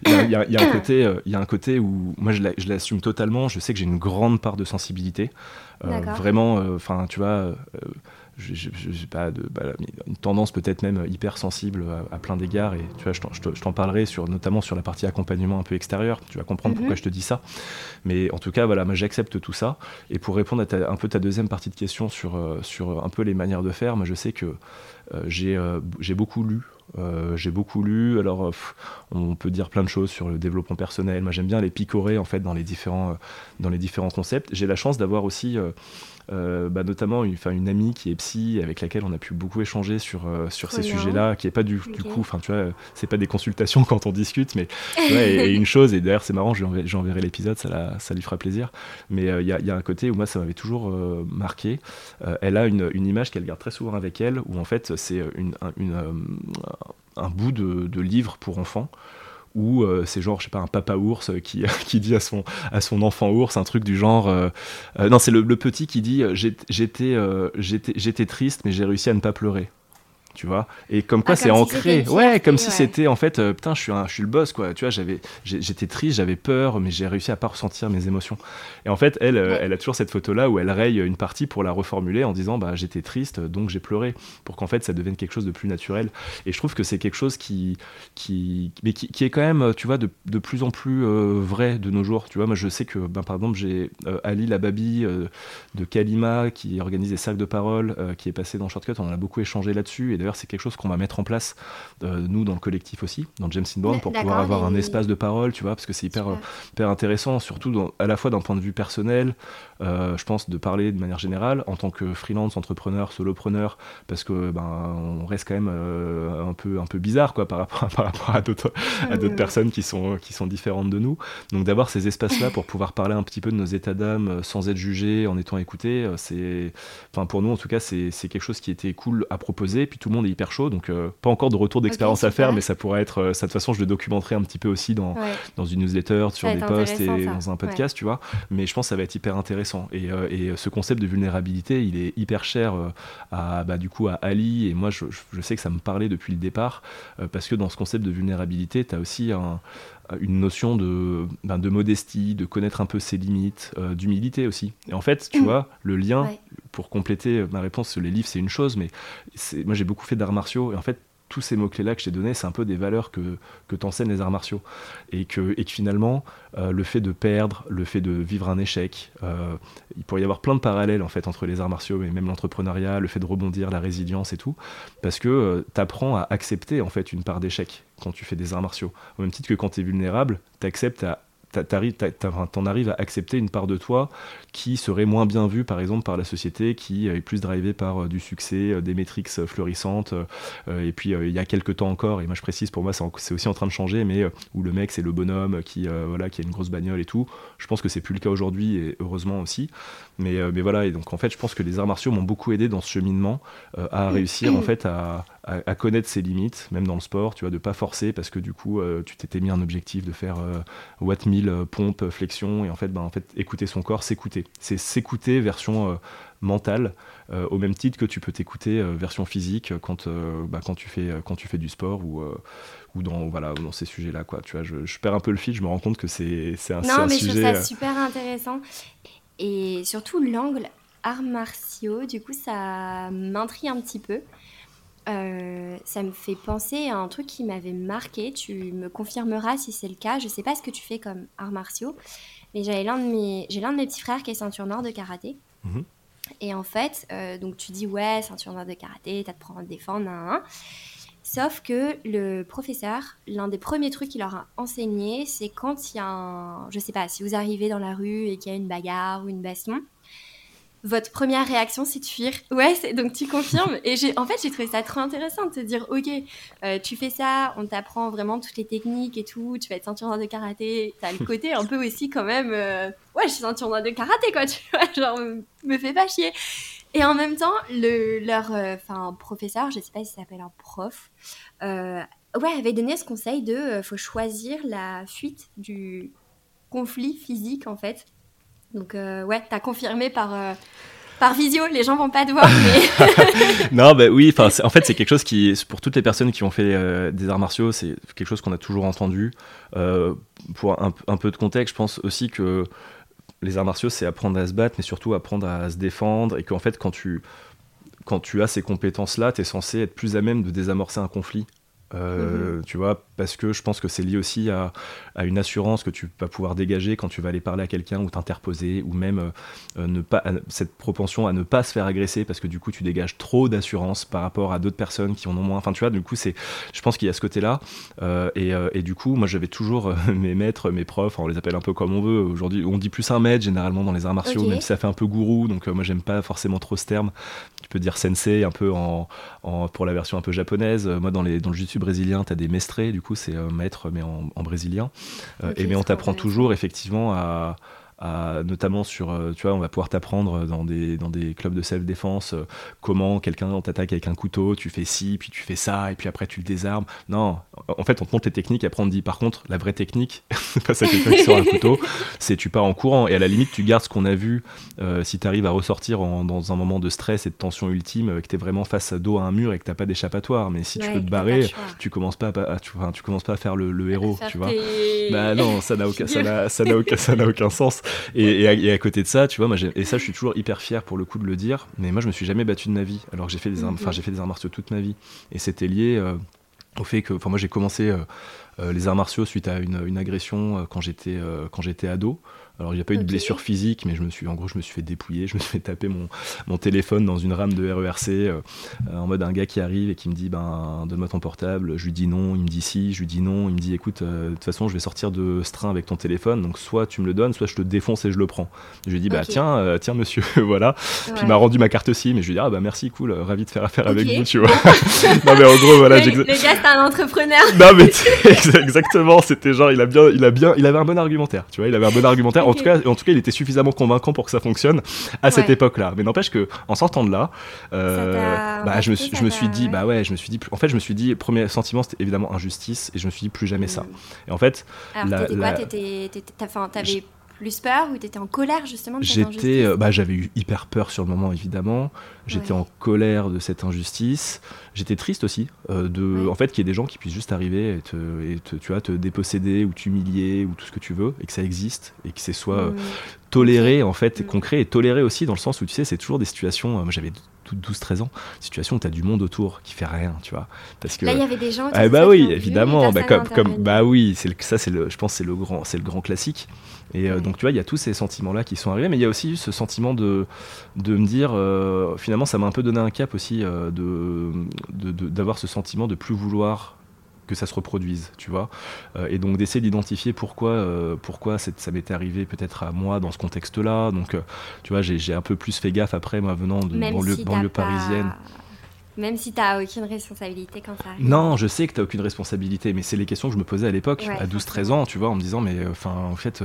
il y, a, un côté, euh, il y a un côté où moi, je l'assume totalement. Je sais que j'ai une grande part de sensibilité. vraiment, enfin, tu vois j'ai pas de, bah, une tendance peut-être même hyper sensible à, plein d'égards et tu vois je t'en parlerai sur notamment sur la partie accompagnement un peu extérieur tu vas comprendre pourquoi mhm. je te dis ça mais en tout cas voilà moi j'accepte tout ça et pour répondre à un peu ta deuxième partie de question sur euh, sur un peu les manières de faire moi je sais que euh, j'ai euh, beaucoup lu j'ai beaucoup lu, alors on peut dire plein de choses sur le développement personnel. Moi j'aime bien les picorer en fait dans les différents, dans les différents concepts. J'ai la chance d'avoir aussi euh, bah, notamment une, une amie qui est psy avec laquelle on a pu beaucoup échanger sur, euh, sur ces sujets-là, qui est pas du, du coup, enfin tu vois, c'est pas des consultations quand on discute, mais et, une chose, et d'ailleurs c'est marrant, j'enverrai l'épisode, ça, ça lui fera plaisir, mais euh, il y, a, y, a un côté où moi ça m'avait toujours marqué, elle a une, une image qu'elle garde très souvent avec elle, où en fait c'est une, un, un bout de, de livre pour enfants ou euh, c'est genre je sais pas un papa ours qui, qui dit à son à son enfant ours un truc du genre euh, euh, non c'est le, le, petit qui dit j'étais triste mais j'ai réussi à ne pas pleurer tu vois. Et comme quoi ah, c'est ancré. ouais comme si c'était en fait euh, putain je suis un, je suis le boss quoi. Tu vois j'avais j'étais triste j'avais peur mais j'ai réussi à pas ressentir mes émotions. Et en fait elle euh, elle a toujours cette photo là où elle raye une partie pour la reformuler en disant bah j'étais triste donc j'ai pleuré pour qu'en fait ça devienne quelque chose de plus naturel. Et je trouve que c'est quelque chose qui qui mais qui, qui, est quand même tu vois de, de plus en plus euh, vrai de nos jours tu vois. Moi je sais que ben, par exemple j'ai Ali Lababi de Kalima qui organise des cercles de parole qui est passé dans Shortcut. On en a beaucoup échangé là-dessus. Et d'ailleurs, c'est quelque chose qu'on va mettre en place, euh, nous, dans le collectif aussi, dans James Inbound, pour pouvoir avoir un espace de parole, tu vois, parce que c'est hyper, hyper intéressant, surtout à la fois d'un point de vue personnel, euh, je pense, de parler de manière générale, en tant que freelance, entrepreneur, solopreneur, parce que ben, on reste quand même euh, un, peu, un peu bizarre, quoi, par rapport, par rapport à d'autres à d'autres personnes qui sont, qui sont différentes de nous. Donc d'avoir ces espaces-là pour pouvoir parler un petit peu de nos états d'âme sans être jugé, en étant écouté, c'est, enfin, pour nous, en tout cas, c'est quelque chose qui était cool à proposer, puis tout monde est hyper chaud, donc euh, pas encore de retour d'expérience à faire, mais ça pourrait être. Euh, ça, de toute façon, je le documenterai un petit peu aussi dans, dans une newsletter, sur des posts et dans un podcast, tu vois. Mais je pense que ça va être hyper intéressant. Et, euh, et ce concept de vulnérabilité, il est hyper cher à, bah, du coup, à Ali, et moi, je, je, sais que ça me parlait depuis le départ, parce que dans ce concept de vulnérabilité, tu as aussi un, une notion de, ben, de modestie, de connaître un peu ses limites, d'humilité aussi. Et en fait, tu mmh. vois, le lien, pour compléter ma réponse, les livres, c'est une chose, mais moi j'ai beaucoup fait d'arts martiaux, et en fait, tous ces mots-clés-là que je t'ai donnés, c'est un peu des valeurs que, que t'enseignent les arts martiaux. Et que, et que finalement, euh, le fait de perdre, le fait de vivre un échec, euh, il pourrait y avoir plein de parallèles en fait entre les arts martiaux et même l'entrepreneuriat, le fait de rebondir, la résilience et tout, parce que euh, tu apprends à accepter en fait une part d'échec quand tu fais des arts martiaux. Au même titre que quand tu es vulnérable, tu acceptes à t'en arrives à accepter une part de toi qui serait moins bien vue, par exemple, par la société, qui est plus drivée par du succès, des métriques florissantes. et puis, il y a quelques temps encore, et moi je précise, pour moi, c'est aussi en train de changer, mais où le mec, c'est le bonhomme qui, voilà, qui a une grosse bagnole et tout. Je pense que c'est plus le cas aujourd'hui, et heureusement aussi. Mais, mais voilà, et donc en fait, je pense que les arts martiaux m'ont beaucoup aidé dans ce cheminement à réussir en fait à, à, connaître ses limites, même dans le sport, tu vois, de pas forcer parce que du coup, euh, tu t'étais mis un objectif de faire euh, watt 1000 euh, pompe, flexion, et en fait, ben, en fait, écouter son corps, s'écouter. C'est s'écouter version mentale, au même titre que tu peux t'écouter version physique quand, bah, quand, tu fais, quand tu fais du sport ou, ou dans, voilà, dans ces sujets-là. Quoi. Tu vois, je, perds un peu le fil, je me rends compte que c'est un, non, un mais sujet... je trouve ça super intéressant. Et surtout, l'angle arts martiaux, du coup, ça m'intrigue un petit peu. Euh, ça me fait penser à un truc qui m'avait marqué. Tu me confirmeras si c'est le cas. Je sais pas ce que tu fais comme arts martiaux, mais j'ai l'un de mes, j'ai l'un de mes petits frères qui est ceinture noire de karaté. Mhm. Et en fait, euh, donc tu dis ouais, ceinture noire de karaté, t'as de prendre à te défendre, Sauf que le professeur, l'un des premiers trucs qu'il leur a enseigné, c'est quand il y a un, je sais pas, si vous arrivez dans la rue et qu'il y a une bagarre ou une baston, votre première réaction, c'est de fuir. Ouais, donc tu confirmes. Et en fait, j'ai trouvé ça trop intéressant de te dire, ok, euh, tu fais ça, on t'apprend vraiment toutes les techniques et tout, tu vas être ceinture de karaté. T'as le côté un peu aussi quand même, euh, ouais, je suis ceinture de karaté, quoi, tu vois, genre, me fais pas chier. Et en même temps, le, leur, euh, professeur, je sais pas si ça s'appelle un prof, ouais, avait donné ce conseil de, faut choisir la fuite du conflit physique, en fait donc euh, ouais, t'as confirmé par euh, par visio, les gens vont pas te voir. Mais... non, bah oui, en fait, c'est quelque chose qui, pour toutes les personnes qui ont fait euh, des arts martiaux, c'est quelque chose qu'on a toujours entendu. pour un, un, peu de contexte, je pense aussi que les arts martiaux, c'est apprendre à se battre, mais surtout apprendre à se défendre, et qu'en fait, quand tu, quand tu as ces compétences-là, tu es censé être plus à même de désamorcer un conflit. Euh, mhm. Tu vois, parce que je pense que c'est lié aussi à, à, une assurance que tu vas pouvoir dégager quand tu vas aller parler à quelqu'un ou t'interposer, ou même euh, euh, ne pas, cette propension à ne pas se faire agresser parce que du coup tu dégages trop d'assurance par rapport à d'autres personnes qui en ont moins. Enfin, tu vois, du coup, c'est, je pense qu'il y a ce côté-là. et, et, du coup, moi j'avais toujours mes maîtres, mes profs, on les appelle un peu comme on veut. Aujourd'hui, on dit plus un maître généralement dans les arts martiaux, même si ça fait un peu gourou, donc moi j'aime pas forcément trop ce terme. Tu peux dire sensei un peu en, en pour la version un peu japonaise. Moi, dans, les, dans le jiu brésilien, tu as des mestrés, du coup, c'est maître, mais en, brésilien. Euh, et mais on t'apprend toujours, effectivement, à notamment sur, euh, tu vois, on va pouvoir t'apprendre dans des, dans des clubs de self-défense euh, comment quelqu'un t'attaque avec un couteau, tu fais ci, puis tu fais ça, et puis après tu le désarmes. Non, en fait, on te montre les techniques, après on te dit, par contre, la vraie technique, face à quelqu'un qui sort un couteau, c'est tu pars en courant, et à la limite, tu gardes ce qu'on a vu euh, si tu arrives à ressortir dans un moment de stress et de tension ultime, que tu es vraiment face à dos à un mur et que t'as pas d'échappatoire. Mais si tu peux te barrer, tu commences pas à, tu, tu, commences pas à faire le, héros, tu vois. Bah non, ça n'a aucun, ça n'a aucun, ça n'a aucun sens. Et, à, côté de ça, tu vois, moi, et ça, je suis toujours hyper fier pour le coup de le dire, mais moi, je me suis jamais battu de ma vie, alors que j'ai fait des arts, enfin, j'ai fait des arts martiaux toute ma vie. Et c'était lié euh, au fait que, enfin, moi, j'ai commencé euh, euh, les arts martiaux suite à une, une agression quand j'étais quand j'étais ado. Alors, il n'y a pas eu de blessure physique, mais je me suis, en gros, je me suis fait dépouiller. Je me suis fait taper mon, mon téléphone dans une rame de RERC euh, en mode un gars qui arrive et qui me dit ben, Donne-moi ton portable. Je lui dis non. Il me dit si. Je lui dis non. Il me dit Écoute, euh, de toute façon, je vais sortir de ce train avec ton téléphone. Donc, soit tu me le donnes, soit je te défonce et je le prends. Je lui dis Bah, tiens, euh, tiens, monsieur, voilà. Puis il m'a rendu ma carte SIM. Et je lui dis Ah, bah, merci, cool, ravi de faire affaire avec vous, tu vois. non, mais en gros, voilà. Le, le gars, c'est un entrepreneur. non, mais exactement. C'était genre, il a bien, il a bien, il avait un bon argumentaire, tu vois. Il avait un bon argumentaire en, tout cas, en tout cas, il était suffisamment convaincant pour que ça fonctionne à cette époque-là. Mais n'empêche que, en sortant de là, euh, bah, je me suis, je me suis dit, bah ouais, je me suis dit, en fait, je me suis dit, premier sentiment, c'était évidemment injustice, et je me suis dit plus jamais ça. Mm. Et en fait, alors t'étais quoi T'avais plus peur ou t'étais en colère justement de cette J'étais, euh, bah, j'avais eu hyper peur sur le moment évidemment. J'étais en colère de cette injustice. J'étais triste aussi euh, de, en fait, qu'il y ait des gens qui puissent juste arriver et te, et tu vois, te déposséder ou t'humilier ou tout ce que tu veux et que ça existe et que c'est soit mm. toléré en fait, mm. concret et toléré aussi dans le sens où tu sais, c'est toujours des situations. Euh, moi, j'avais 12-13 ans, situation où tu as du monde autour qui fait rien, tu vois. Parce que, Là, il y avait des gens ah, Bah oui, évidemment. Bah, comme, comme, bah oui, c'est ça, c'est le, je pense, c'est le grand, c'est le grand classique. Et euh, donc, tu vois, il y a tous ces sentiments-là qui sont arrivés, mais il y a aussi ce sentiment de, de me dire, euh, finalement, ça m'a un peu donné un cap aussi, euh, de, d'avoir ce sentiment de plus vouloir que ça se reproduise, tu vois. Euh, et donc d'essayer d'identifier pourquoi, euh, pourquoi ça m'était arrivé peut-être à moi dans ce contexte-là. Donc, euh, tu vois, j'ai un peu plus fait gaffe après, moi, venant de banlieue, parisienne. Même si tu n'as aucune responsabilité quand ça arrive. Non, je sais que tu n'as aucune responsabilité, mais c'est les questions que je me posais à l'époque, à 12-13 ans, tu vois, en me disant, mais enfin, en fait,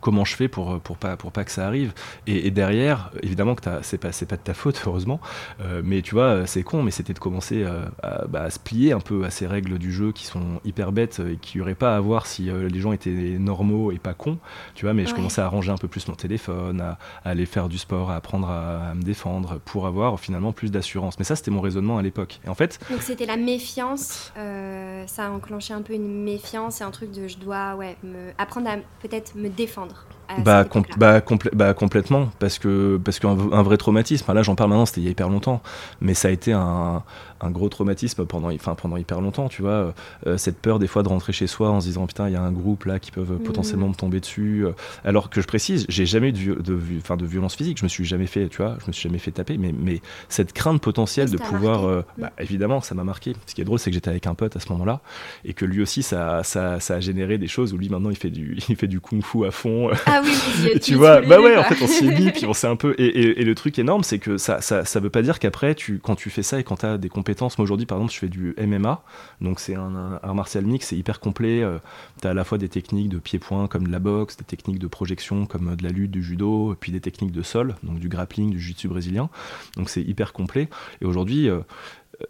comment je fais pour, pour, pas, pour pas que ça arrive? Et, derrière, évidemment que c'est pas, pas de ta faute, heureusement, euh, mais tu vois, c'est con, mais c'était de commencer euh, bah, à, se plier un peu à ces règles du jeu qui sont hyper bêtes et qui n'y aurait pas à voir si euh, les gens étaient normaux et pas cons, tu vois, mais je commençais à ranger un peu plus mon téléphone, à, aller faire du sport, à apprendre à, me défendre pour avoir finalement plus d'assurance. Mais ça, c'était mon raisonnement à l'époque. En fait. Donc c'était la méfiance, ça a enclenché un peu une méfiance et un truc de je dois ouais, me, apprendre à peut-être me défendre bah, bah, bah, complètement, parce que parce qu'un vrai traumatisme, là j'en parle maintenant, c'était il y a hyper longtemps, mais ça a été un, un gros traumatisme pendant, enfin, pendant hyper longtemps, tu vois. Euh, cette peur des fois de rentrer chez soi en se disant putain, il y a un groupe là qui peuvent potentiellement me tomber dessus. Euh, alors que je précise, j'ai jamais eu de, de, de, violence physique, je me suis jamais fait, tu vois, je me suis jamais fait taper, mais, mais cette crainte potentielle de pouvoir, euh, bah, évidemment, ça m'a marqué. Ce qui est drôle, c'est que j'étais avec un pote à ce moment-là et que lui aussi, ça, ça, ça, a généré des choses où lui maintenant il fait du, il fait du kung-fu à fond. Ah oui, tu vois, bah ouais, en fait, on s'y est mis, puis on s'est un peu. Et, et, le truc énorme, c'est que ça, ça, ça veut pas dire qu'après, tu, quand tu fais ça et quand tu as des compétences moi aujourd'hui, par exemple, je fais du MMA, donc c'est un, art martial mix, c'est hyper complet. Euh, tu as à la fois des techniques de pied-point comme de la boxe, des techniques de projection comme euh, de la lutte, du judo, puis des techniques de sol, donc du grappling, du jiu-jitsu brésilien. Donc c'est hyper complet. Et aujourd'hui, euh,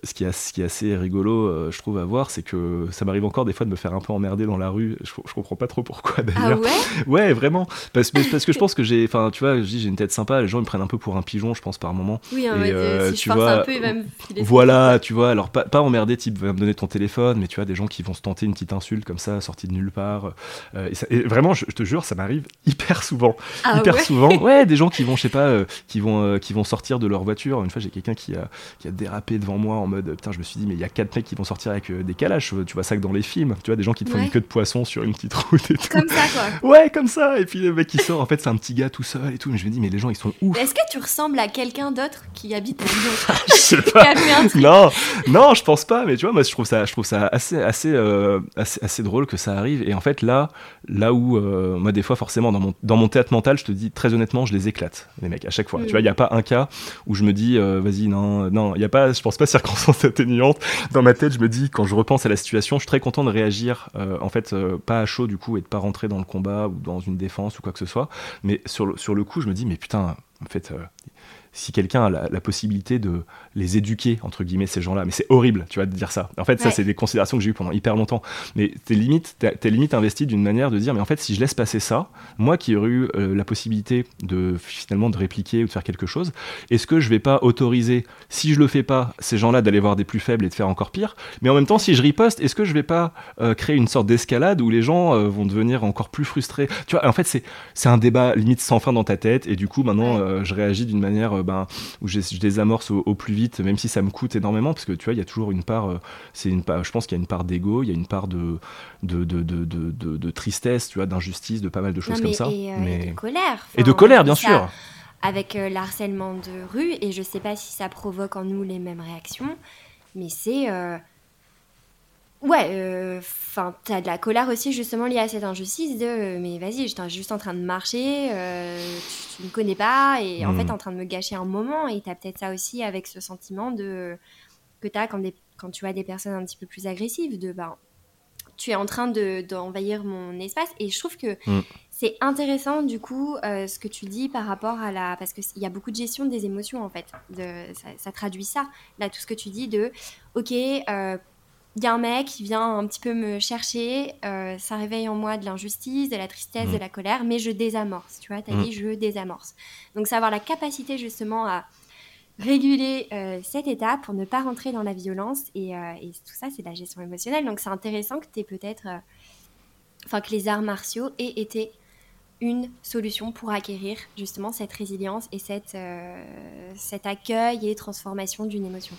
ce qui, est, ce qui est assez rigolo, euh, je trouve, à voir, c'est que ça m'arrive encore des fois de me faire un peu emmerder dans la rue. Je, je comprends pas trop pourquoi ah d'ailleurs. Ah ouais? Ouais, vraiment. Parce, parce que je pense que j'ai. Enfin, tu vois, je dis j'ai une tête sympa, les gens me prennent un peu pour un pigeon, je pense, par moment. Oui, en et, euh, si tu je vois, un peu, il va me filer Voilà, tu vois, alors pas, pas emmerder, type, va me donner ton téléphone, mais tu vois, des gens qui vont se tenter une petite insulte comme ça, sortie de nulle part. Euh, et, vraiment, je, te jure, ça m'arrive hyper souvent. Ah hyper ouais? souvent. Ouais, des gens qui vont, je sais pas, qui, vont, qui vont sortir de leur voiture. Une fois, j'ai quelqu'un qui a, qui a dérapé devant moi en mode, putain, je me suis mais il y a quatre mecs qui vont sortir avec euh, des calaches. Tu vois ça que dans les films. Tu vois, des gens qui te font une queue de poisson sur une petite route et tout. Comme ça, quoi. Ouais, comme ça. Et puis le mec qui sort, en fait, c'est un petit gars tout seul et tout. Mais je me dis, mais les gens, ils sont ouf. Est-ce que tu ressembles à quelqu'un d'autre qui habite dans Je sais pas. non, non, je pense pas. Mais tu vois, moi, je trouve ça, je trouve ça assez, assez, euh, assez, assez, drôle que ça arrive. Et en fait, là, là où, euh, moi, des fois, forcément, dans mon, dans mon théâtre mental, je te dis très honnêtement, je les éclate, les mecs, à chaque fois. Tu mm. vois, il n'y a pas un cas où je me dis, vas-y, non, non, il n'y a pas, je pense pas circonstance Dans ma tête, je me dis, quand je repense à la situation, je suis très content de réagir, euh, en fait, euh, pas à chaud du coup, et de pas rentrer dans le combat ou dans une défense ou quoi que ce soit. Mais sur le, sur le coup, je me dis, mais putain, en fait, euh, si quelqu'un a la, possibilité de les éduquer, entre guillemets, ces gens-là. Mais c'est horrible, tu vois, de dire ça. En fait, ça, c'est des considérations que j'ai eues pendant hyper longtemps. Mais t'es limite, t'es, limite investi d'une manière de dire, mais en fait, si je laisse passer ça, moi qui aurais eu euh, la possibilité de finalement de répliquer ou de faire quelque chose, est-ce que je vais pas autoriser, si je le fais pas, ces gens-là d'aller voir des plus faibles et de faire encore pire Mais en même temps, si je riposte, est-ce que je vais pas euh, créer une sorte d'escalade où les gens euh, vont devenir encore plus frustrés? Tu vois, en fait, c'est, c'est un débat limite sans fin dans ta tête, et du coup, maintenant, je réagis d'une manière ben, où je, désamorce au, plus vite, même si ça me coûte énormément, parce que tu vois, il y a toujours une part, euh, c'est une je pense qu'il y a une part d'ego, il y a une part de, de, de, de, de tristesse, tu vois, d'injustice, de pas mal de choses comme ça. Et, euh, mais... et de colère. et de colère, bien sûr. Avec euh, l'harcèlement de rue, et je sais pas si ça provoque en nous les mêmes réactions, mais c'est Ouais, euh, enfin, t'as de la colère aussi justement liée à cette injustice de euh, mais vas-y, j'étais juste en train de marcher, euh, tu, ne me connais pas et en fait hmm. en train de me gâcher un moment et t'as peut-être ça aussi avec ce sentiment de que t'as quand, quand tu vois des personnes un petit peu plus agressives de ben tu es en train d'envahir mon espace et je trouve que hmm. c'est intéressant du coup ce que tu dis par rapport à la parce qu'il y a beaucoup de gestion des émotions en fait de, ça, ça, traduit ça là tout ce que tu dis de ok il y a un mec qui vient un petit peu me chercher, euh, ça réveille en moi de l'injustice, de la tristesse, de mm. la colère, mais je désamorce, tu vois, tu as mm. dit je désamorce. Donc c'est avoir la capacité justement à réguler euh, cet état pour ne pas rentrer dans la violence, et, euh, et tout ça c'est de la gestion émotionnelle, donc c'est intéressant que tu peut-être, enfin que les arts martiaux aient été une solution pour acquérir justement cette résilience et cette, cet accueil et transformation d'une émotion.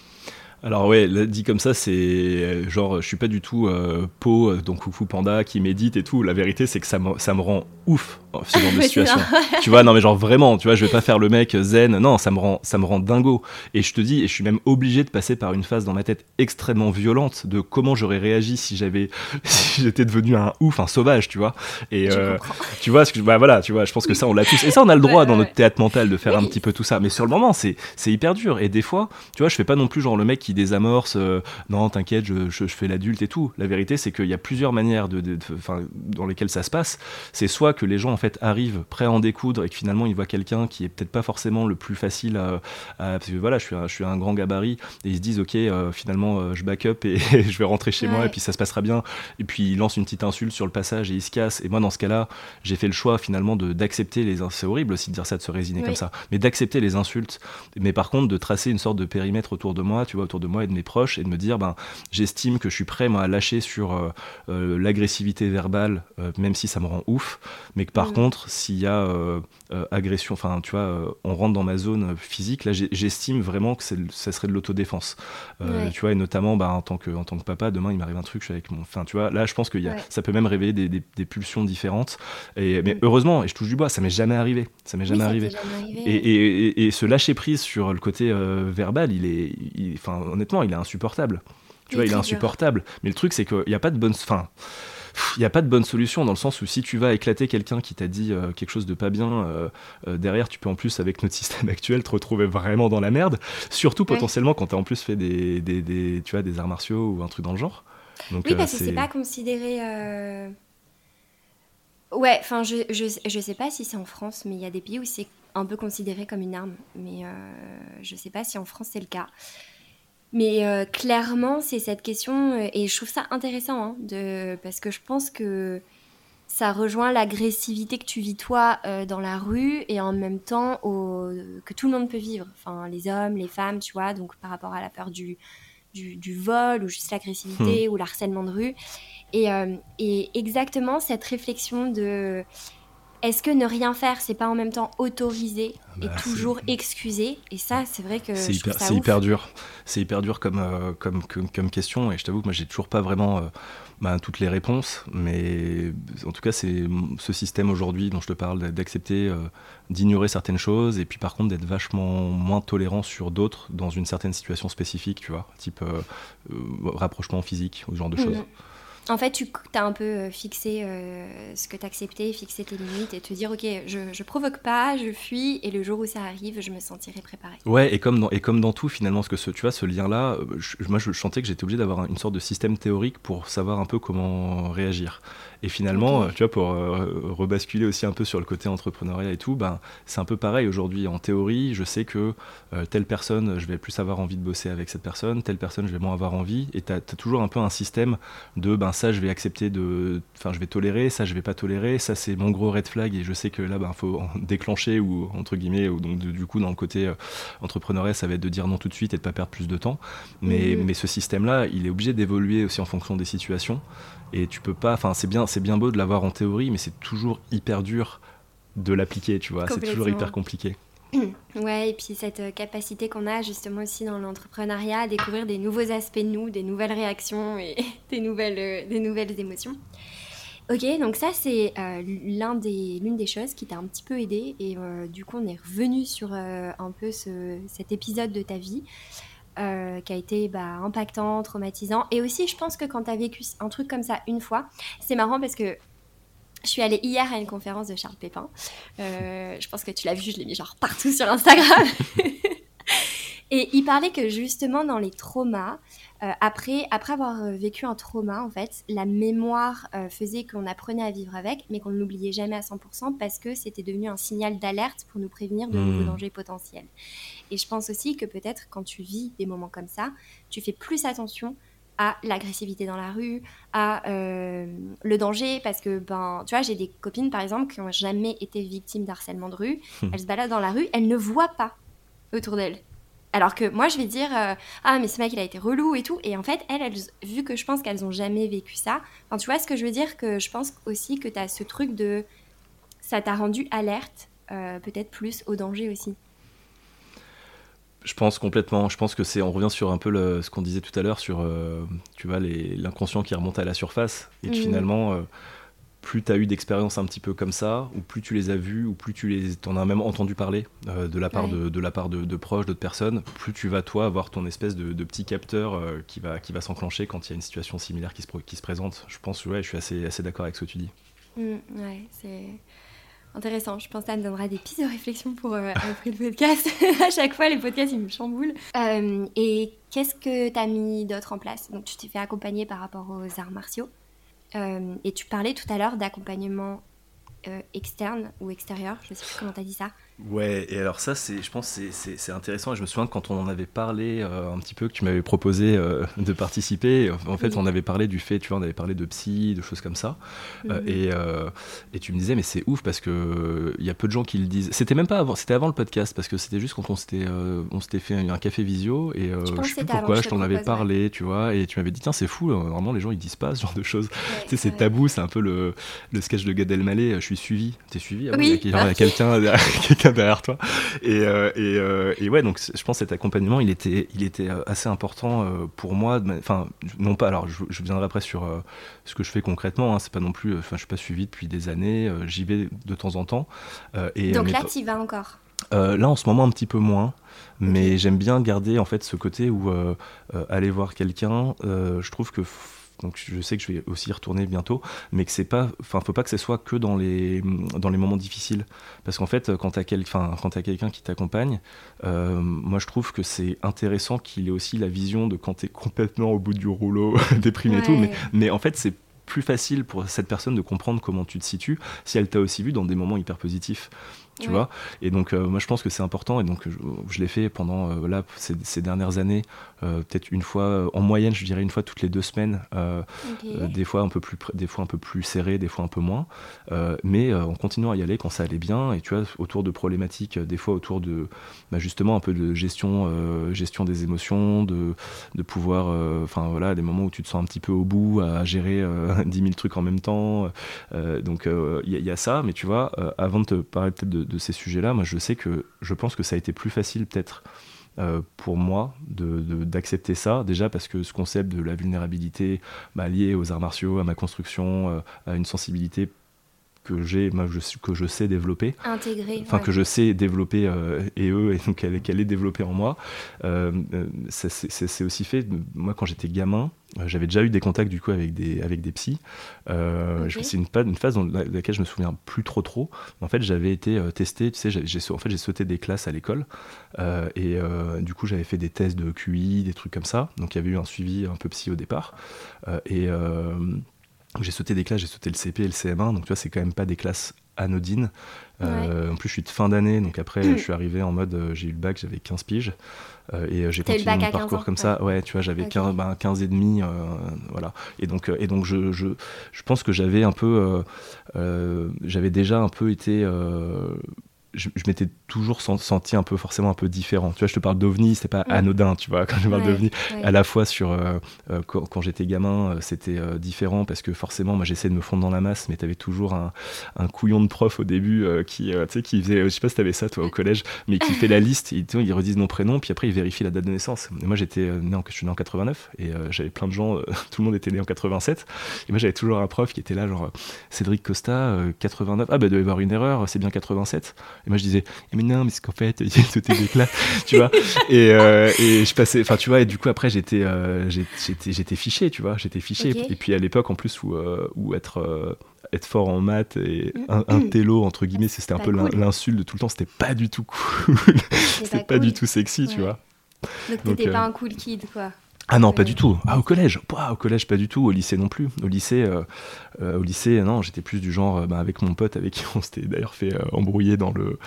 Alors ouais, dit comme ça, c'est euh, genre, je suis pas du tout euh, Po, donc Coucou Panda, qui médite et tout. La vérité, c'est que ça me, ça me rend ouf ce genre de situation. tu vois, non mais genre vraiment, tu vois, je vais pas faire le mec zen. Non, ça me rend, ça me rend dingo. Et je te dis, et je suis même obligé de passer par une phase dans ma tête extrêmement violente de comment j'aurais réagi si j'avais, si j'étais devenu un ouf, un sauvage, tu vois. Et euh, tu vois, ce que, bah voilà, tu vois, je pense que ça on l'a tous. Et ça on a le droit dans notre théâtre mental de faire un petit peu tout ça. Mais sur le moment, c'est, c'est hyper dur. Et des fois, tu vois, je fais pas non plus genre le mec qui désamorce. Euh, non, t'inquiète, je, je, fais l'adulte et tout. La vérité, c'est qu'il y a plusieurs manières de, de, dans lesquelles ça se passe. C'est soit que les gens fait arrivent prêts à en découdre et que finalement ils voient quelqu'un qui est peut-être pas forcément le plus facile à, parce que voilà je suis un, je suis un grand gabarit et ils se disent ok euh, finalement euh, je back up et je vais rentrer chez moi et puis ça se passera bien et puis ils lancent une petite insulte sur le passage et ils se cassent et moi dans ce cas-là j'ai fait le choix finalement de d'accepter les c'est horrible aussi de dire ça de se résiner comme ça mais d'accepter les insultes mais par contre de tracer une sorte de périmètre autour de moi tu vois autour de moi et de mes proches et de me dire ben j'estime que je suis prêt moi à lâcher sur euh, l'agressivité verbale même si ça me rend ouf mais que par par contre, s'il y a euh, euh, agression, enfin, tu vois, euh, on rentre dans ma zone physique, là, j'estime vraiment que ça serait de l'autodéfense. Tu vois, et notamment, bah, en, tant que, en tant que papa, demain, il m'arrive un truc, je suis avec mon. Enfin, tu vois, là, je pense que ça peut même réveiller des, pulsions différentes. Et, mais mm. heureusement, et je touche du bois, ça m'est jamais arrivé. Ça m'est jamais, arrivé. Et, ce lâcher prise sur le côté verbal, il est. Enfin, honnêtement, il est insupportable. Tu vois, il est insupportable. Mais le truc, c'est qu'il n'y a pas de bonne. Fin, il n'y a pas de bonne solution dans le sens où si tu vas éclater quelqu'un qui t'a dit euh, quelque chose de pas bien, euh, euh, derrière tu peux en plus avec notre système actuel te retrouver vraiment dans la merde, surtout potentiellement quand tu as en plus fait des, des, tu vois, des arts martiaux ou un truc dans le genre. Donc, oui, parce que c'est pas considéré... Ouais, enfin je, je, je, sais pas si c'est en France, mais il y a des pays où c'est un peu considéré comme une arme, mais je sais pas si en France c'est le cas. Mais euh, clairement, c'est cette question, euh, et je trouve ça intéressant, hein, de, parce que je pense que ça rejoint l'agressivité que tu vis toi euh, dans la rue, et en même temps au, que tout le monde peut vivre, enfin les hommes, les femmes, tu vois, donc par rapport à la peur du, du, du vol, ou juste l'agressivité, hmm. ou l'harcèlement de rue. Et, et exactement cette réflexion de est-ce que ne rien faire, c'est pas en même temps autorisé et bah, toujours excusé Et ça, c'est vrai que c'est hyper, hyper, dur. C'est hyper dur comme, euh, comme, comme, question. Et je t'avoue que moi, j'ai toujours pas vraiment euh, bah, toutes les réponses. Mais en tout cas, c'est ce système aujourd'hui dont je te parle, d'accepter euh, d'ignorer certaines choses et puis par contre d'être vachement moins tolérant sur d'autres dans une certaine situation spécifique, tu vois, type rapprochement physique ou ce genre de mm. choses. En fait, tu as un peu euh, fixé euh, ce que tu acceptais, fixé tes limites et te dire, ok, je, je provoque pas, je fuis, et le jour où ça arrive, je me sentirai préparé. Ouais, et comme dans, et comme dans tout, finalement, ce que ce, tu vois, ce lien-là, euh, moi, je chantais que j'étais obligé d'avoir une sorte de système théorique pour savoir un peu comment réagir. Et finalement, tu vois, pour euh, rebasculer aussi un peu sur le côté entrepreneuriat et tout, ben, c'est un peu pareil aujourd'hui. En théorie, je sais que euh, telle personne, je vais plus avoir envie de bosser avec cette personne, telle personne, je vais moins avoir envie. Et tu as, toujours un peu un système de, ben ça, je vais accepter de. Enfin, je vais tolérer, ça, je vais pas tolérer, ça, c'est mon gros red flag et je sais que là, ben, faut déclencher ou, entre guillemets, ou donc du coup, dans le côté euh, entrepreneuriat, ça va être de dire non tout de suite et de pas perdre plus de temps. Mais, mais ce système-là, il est obligé d'évoluer aussi en fonction des situations. Et tu peux pas. Enfin, c'est bien, c'est bien beau de l'avoir en théorie, mais c'est toujours hyper dur de l'appliquer, tu vois. C'est toujours hyper compliqué. Ouais, et puis cette euh, capacité qu'on a justement aussi dans l'entrepreneuriat à découvrir des nouveaux aspects de nous, des nouvelles réactions et des nouvelles, euh, des nouvelles émotions. Ok, donc ça c'est euh, l'un des, l'une des choses qui t'a un petit peu aidé et du coup on est revenu sur un peu ce, cet épisode de ta vie. Euh, qui a été bah, impactant, traumatisant. Et aussi, je pense que quand tu as vécu un truc comme ça une fois, c'est marrant parce que je suis allée hier à une conférence de Charles Pépin. Euh, je pense que tu l'as vu, je l'ai mis genre partout sur Instagram. Et il parlait que justement dans les traumas, euh, après, après avoir euh, vécu un trauma, en fait, la mémoire euh, faisait qu'on apprenait à vivre avec, mais qu'on ne l'oubliait jamais à 100% parce que c'était devenu un signal d'alerte pour nous prévenir de nouveaux mmh. dangers potentiels. Et je pense aussi que peut-être quand tu vis des moments comme ça, tu fais plus attention à l'agressivité dans la rue, à le danger, parce que, ben, tu vois, j'ai des copines, par exemple, qui n'ont jamais été victimes d'harcèlement de rue. Mmh. Elles se baladent dans la rue, elles ne voient pas autour d'elles alors que moi, je vais dire euh, Ah, mais ce mec, il a été relou et tout. Et en fait, elles, vu que je pense qu'elles ont jamais vécu ça, enfin, tu vois ce que je veux dire Que je pense aussi que tu as ce truc de. Euh, euh, Ça t'a rendu alerte, peut-être plus au danger aussi. Je pense complètement. Je pense que c'est. On revient sur un peu le, ce qu'on disait tout à l'heure sur, tu vois, l'inconscient qui remonte à la surface et que mmh. finalement plus tu as eu d'expériences un petit peu comme ça, ou plus tu les as vues, ou plus tu les en as même entendu parler euh, de la part, de, de, la part de, proches, d'autres personnes, plus tu vas toi avoir ton espèce de, petit capteur euh, qui va, qui va s'enclencher quand il y a une situation similaire qui se, qui se présente. Je pense, ouais, je suis assez, assez d'accord avec ce que tu dis. Mmh, ouais, c'est intéressant. Je pense que ça me donnera des pistes de réflexion pour euh, après le podcast. à chaque fois, les podcasts, ils me chamboulent. et qu'est-ce que tu as mis d'autre en place? Donc, tu t'es fait accompagner par rapport aux arts martiaux? Euh, et tu parlais tout à l'heure d'accompagnement euh, externe ou extérieur, je sais plus comment tu dit ça. Ouais, et alors ça, c'est, je pense c'est intéressant. Et je me souviens que quand on en avait parlé euh, un petit peu, que tu m'avais proposé euh, de participer, en fait, on avait parlé du fait, tu vois, on avait parlé de psy, de choses comme ça. Mhm. et, et, tu me disais, mais c'est ouf parce que il y a peu de gens qui le disent. C'était même pas avant, c'était avant le podcast parce que c'était juste quand on s'était, on s'était fait un, café visio et je sais plus pourquoi, je t'en avais parlé, tu vois, et tu m'avais dit, tiens, c'est fou, normalement les gens ils disent pas ce genre de choses. tu sais, c'est tabou, c'est un peu le, le sketch de Gad Elmaleh, je suis suivi. T'es suivi? Ah Oui. Il y a, quelqu'un derrière toi. Et, euh, euh, et, ouais, donc je pense que cet accompagnement, il était, il était euh, assez important pour moi. Enfin, non pas. Alors, je, viendrai après sur ce que je fais concrètement. Hein, c'est pas non plus. Enfin, je suis pas suivi depuis des années. J'y vais de temps en temps. et, donc là, tu y vas encore? là, en ce moment, un petit peu moins, mais j'aime bien garder en fait ce côté où aller voir quelqu'un, je trouve que donc je sais que je vais aussi y retourner bientôt, mais que c'est pas, enfin, faut pas que ce soit que dans les, dans les moments difficiles, parce qu'en fait, quand t'as quand as quelqu'un qui t'accompagne, euh, moi je trouve que c'est intéressant qu'il ait aussi la vision de quand t'es complètement au bout du rouleau, déprimé et tout, mais, mais en fait c'est plus facile pour cette personne de comprendre comment tu te situes si elle t'a aussi vu dans des moments hyper positifs tu vois. Et donc, euh, moi, je pense que c'est important. Et donc, je, l'ai fait pendant euh, là ces, dernières années, peut-être une fois en moyenne, je dirais une fois toutes les deux semaines. des fois un peu plus, des fois un peu plus serré, des fois un peu moins. mais en continuant à y aller quand ça allait bien. Et tu vois, autour de problématiques, des fois autour de bah, justement un peu de gestion, gestion des émotions, de, de pouvoir, enfin voilà, des moments où tu te sens un petit peu au bout à gérer 10 000 trucs en même temps. donc, il y, y, a ça. Mais tu vois, avant de te parler peut-être de de ces sujets-là, moi je sais que je pense que ça a été plus facile peut-être euh, pour moi d'accepter de, ça, déjà parce que ce concept de la vulnérabilité bah, lié aux arts martiaux, à ma construction, euh, à une sensibilité que j'ai, que je sais développer, intégrer, enfin que je sais développer euh, et eux et donc qu'elle est développée en moi. Euh, euh, c'est aussi fait. Moi, quand j'étais gamin, j'avais déjà eu des contacts du coup avec des avec des psys. C'est une, une, phase dans laquelle je me souviens plus trop trop. En fait, j'avais été testé. Tu sais, j'ai en fait j'ai sauté des classes à l'école et du coup j'avais fait des tests de QI, des trucs comme ça. Donc il y avait eu un suivi un peu psy au départ et j'ai sauté des classes, j'ai sauté le CP et le CM1, donc tu vois, c'est quand même pas des classes anodines. Euh, en plus, je suis de fin d'année, donc après, je suis arrivé en mode, euh, j'ai eu le bac, j'avais 15 piges, euh, et j'ai continué mon parcours comme ça. Ouais, tu vois, j'avais 15, ben, 15 et demi, voilà. Et donc, et donc je, je, je pense que j'avais un peu, j'avais déjà un peu été je, m'étais toujours senti un peu forcément un peu différent. Tu vois, je te parle d'OVNI, c'est pas anodin, tu vois, quand je parle d'OVNI. À la fois sur euh, euh, quand, j'étais gamin, euh, c'était différent parce que forcément, moi j'essayais de me fondre dans la masse, mais t'avais toujours un, un, couillon de prof au début qui, tu sais, qui faisait, je sais pas si t'avais ça toi au collège, mais qui fait la liste, ils, ils redisent mon prénom, puis après ils vérifient la date de naissance. Et moi j'étais né en, je suis né en 89 et j'avais plein de gens, tout le monde était né en 87, et moi j'avais toujours un prof qui était là, genre Cédric Costa, 89, ah bah il doit y avoir une erreur, c'est bien 87. Et moi, je disais, eh, mais non, mais c'est qu'en fait, tout est éclat, tu vois. Et, euh, et, je passais, enfin, tu vois, et du coup, après, j'étais, euh, j'étais, j'étais fiché, tu vois, j'étais fiché. Et puis à l'époque, en plus, où, euh, où être être fort en maths et mm. un, un télo entre guillemets c'était un peu l'insulte de tout le temps c'était pas du tout cool. C'était pas, du tout sexy tu vois. Donc t'étais pas un cool kid quoi ah non, pas du tout. Ah, au collège, au collège, pas du tout. Au lycée non plus. Au lycée, euh, euh, au lycée, non, j'étais plus du genre, euh, bah, avec mon pote, avec qui on s'était d'ailleurs fait embrouiller dans le,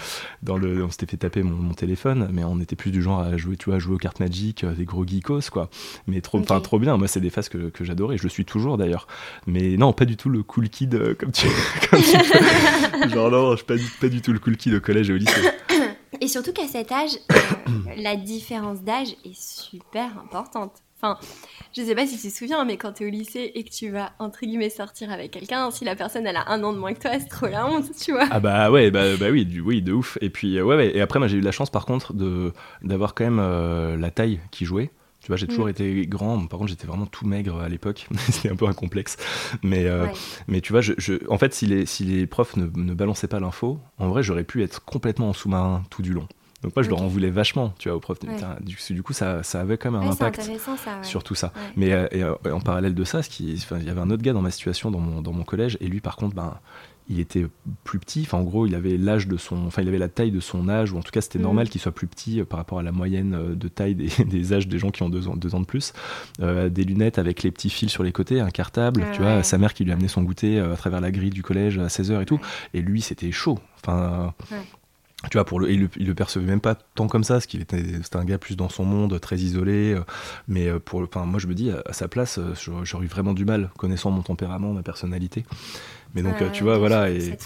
dans le, on s'était fait taper mon, téléphone, mais on était plus du genre à jouer, tu vois, à jouer aux cartes Magic, des gros geekos, quoi. Mais trop, enfin, trop bien. Moi, c'est des phases que, que j'adorais. Je le suis toujours d'ailleurs. Mais non, pas du tout le cool kid comme tu, comme tu genre non, je suis pas, pas du tout le cool kid au collège et au lycée. Et surtout qu'à cet âge, la différence d'âge est super importante. Enfin, je sais pas si tu te souviens, mais quand tu es au lycée et que tu vas, entre guillemets, sortir avec quelqu'un, si la personne, elle a un an de moins que toi, c'est trop la honte, tu vois. Ah bah ouais, bah, bah oui, du, oui, de ouf. Et puis, ouais, ouais. Et après, moi, j'ai eu la chance, par contre, d'avoir quand même euh, la taille qui jouait. Tu vois, j'ai toujours mm. été grand. Par contre, j'étais vraiment tout maigre à l'époque. C'était un peu un complexe. Mais, euh, mais tu vois, je, en fait, si les, si les profs ne, ne balançaient pas l'info, en vrai, j'aurais pu être complètement en sous-marin tout du long. Donc moi, je leur en voulais vachement, tu vois, aux profs. Du, coup, ça, ça, avait quand même un impact sur tout ça. Mais euh, et, en parallèle de ça, ce qui, il y avait un autre gars dans ma situation, dans mon, dans mon collège, et lui, par contre, ben, il était plus petit. Enfin, en gros, il avait l'âge de son, enfin, il avait la taille de son âge, ou en tout cas, c'était mm. normal qu'il soit plus petit euh, par rapport à la moyenne euh, de taille des, des, âges des gens qui ont deux ans, deux ans de plus. des lunettes avec les petits fils sur les côtés, un cartable. tu vois, sa mère qui lui amenait son goûter à travers la grille du collège à 16h et tout. Et lui, c'était chaud. Enfin, tu vois, pour le, il, le, le percevait même pas tant comme ça, parce qu'il était, c'était un gars plus dans son monde, très isolé. Euh, mais euh, pour, enfin, moi, je me dis, à, sa place, euh, j'aurais eu vraiment du mal, connaissant mon tempérament, ma personnalité. Mais donc, tu vois, voilà. Et...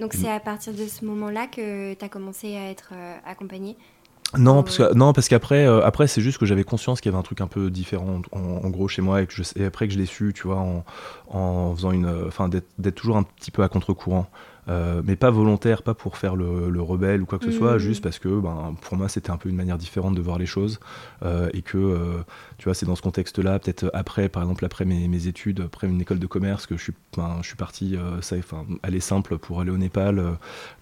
Donc, c'est à partir de ce moment-là que tu as commencé à être accompagné? Non, parce que, non, parce qu'après, après, c'est juste que j'avais conscience qu'il y avait un truc un peu différent, en, gros, chez moi, et, que je, et après que je l'ai su, tu vois, en, en faisant une, enfin, d'être toujours un petit peu à contre-courant. Euh, mais pas volontaire, pas pour faire le, rebelle ou quoi que ce soit, mmh. juste parce que ben, pour moi c'était un peu une manière différente de voir les choses euh, et que euh, tu vois c'est dans ce contexte-là, peut-être après, par exemple après mes, études, après une école de commerce, que je suis, ben, je suis parti, ça, enfin, aller simple pour aller au Népal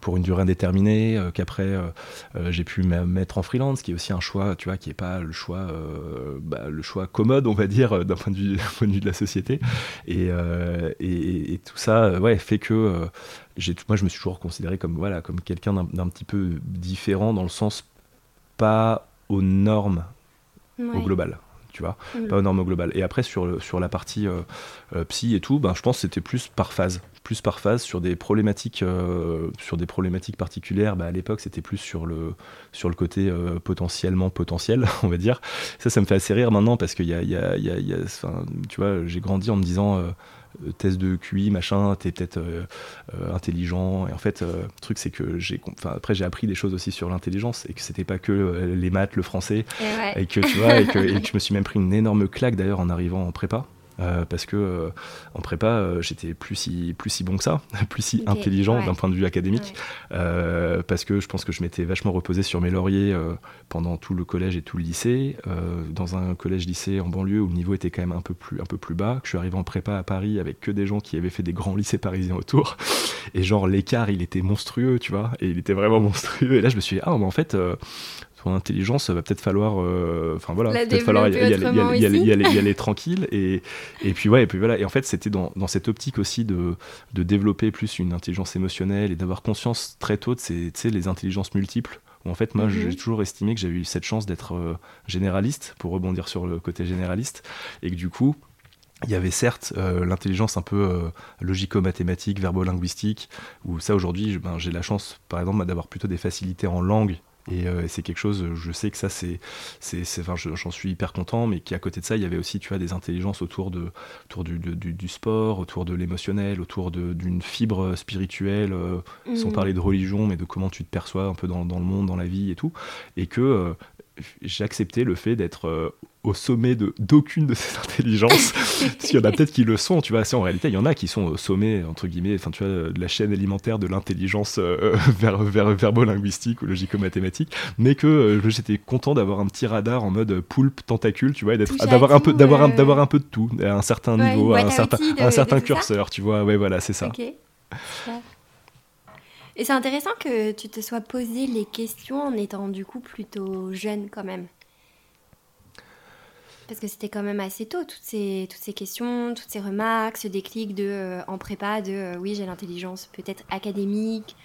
pour une durée indéterminée, qu'après j'ai pu me mettre en freelance, qui est aussi un choix, tu vois, qui est pas le choix, bah, le choix commode, on va dire, d'un point, de vue, point de vue de la société, et, et, et tout ça, ouais, fait que moi je me suis toujours considéré comme voilà comme quelqu'un d'un petit peu différent dans le sens pas aux normes au global tu vois mm. pas aux normes au global. Et après sur, sur la partie euh, euh, psy et tout ben, je pense que c'était plus par phase plus par phase sur des problématiques euh, sur des problématiques particulières. Ben, à l'époque c'était plus sur le sur le côté potentiellement potentiel on va dire. Ça ça me fait assez rire maintenant parce que y a, y a, y a tu vois j'ai grandi en me disant test de QI, machin, t'es peut-être euh, euh, intelligent. Et en fait, le truc, c'est que j'ai, après, j'ai appris des choses aussi sur l'intelligence et que c'était pas que les maths, le français. Et, que, tu vois, et que, et que je me suis même pris une énorme claque d'ailleurs en arrivant en prépa. Euh, parce que euh, en prépa, euh, j'étais plus si, plus si bon que ça, plus si intelligent d'un point de vue académique, parce que je pense que je m'étais vachement reposé sur mes lauriers pendant tout le collège et tout le lycée, dans un collège-lycée en banlieue où le niveau était quand même un peu plus, un peu plus bas, que je suis arrivé en prépa à Paris avec que des gens qui avaient fait des grands lycées parisiens autour, et genre l'écart il était monstrueux, tu vois, et il était vraiment monstrueux, et là je me suis dit, ah mais en fait intelligence, va peut-être falloir, euh, enfin voilà, peut-être falloir y, aller, tranquille. Et, et puis ouais, et puis voilà. Et en fait, c'était dans, dans, cette optique aussi de, de développer plus une intelligence émotionnelle et d'avoir conscience très tôt de ces, les intelligences multiples. Où en fait, moi, j'ai mhm. toujours estimé que j'avais eu cette chance d'être euh, généraliste, pour rebondir sur le côté généraliste, et que du coup, il y avait certes euh, l'intelligence un peu logico-mathématique, verbo-linguistique, où ça aujourd'hui, ben, j'ai la chance, par exemple, d'avoir plutôt des facilités en langue euh, et c'est quelque chose, je sais que ça, c'est, c'est, enfin, j'en suis hyper content, mais qu'à côté de ça, il y avait aussi, tu vois, des intelligences autour, de, autour du, du, sport, autour de l'émotionnel, autour d'une fibre spirituelle, euh, sans mmh. parler de religion, mais de comment tu te perçois un peu dans, dans le monde, dans la vie et tout. Et que euh, accepté le fait d'être au sommet de d'aucune de ces intelligences. Parce qu'il y en a peut-être qui le sont, tu vois. En réalité, il y en a qui sont au sommet, entre guillemets, enfin, tu vois, de la chaîne alimentaire de l'intelligence euh, ver, verbo-linguistique ou logico-mathématique. Mais que euh, j'étais content d'avoir un petit radar en mode poulpe, tentacule, tu vois, d'avoir un, peu, d'avoir un, d'avoir un peu de tout, à un certain niveau, à un certain, un certain curseur, tu vois. Ouais, voilà, c'est ça. Et c'est intéressant que tu te sois posé les questions en étant du coup plutôt jeune quand même. Parce que c'était quand même assez tôt, toutes ces, toutes ces questions, toutes ces remarques, ce déclic de, euh, en prépa de euh, oui, j'ai l'intelligence peut-être académique,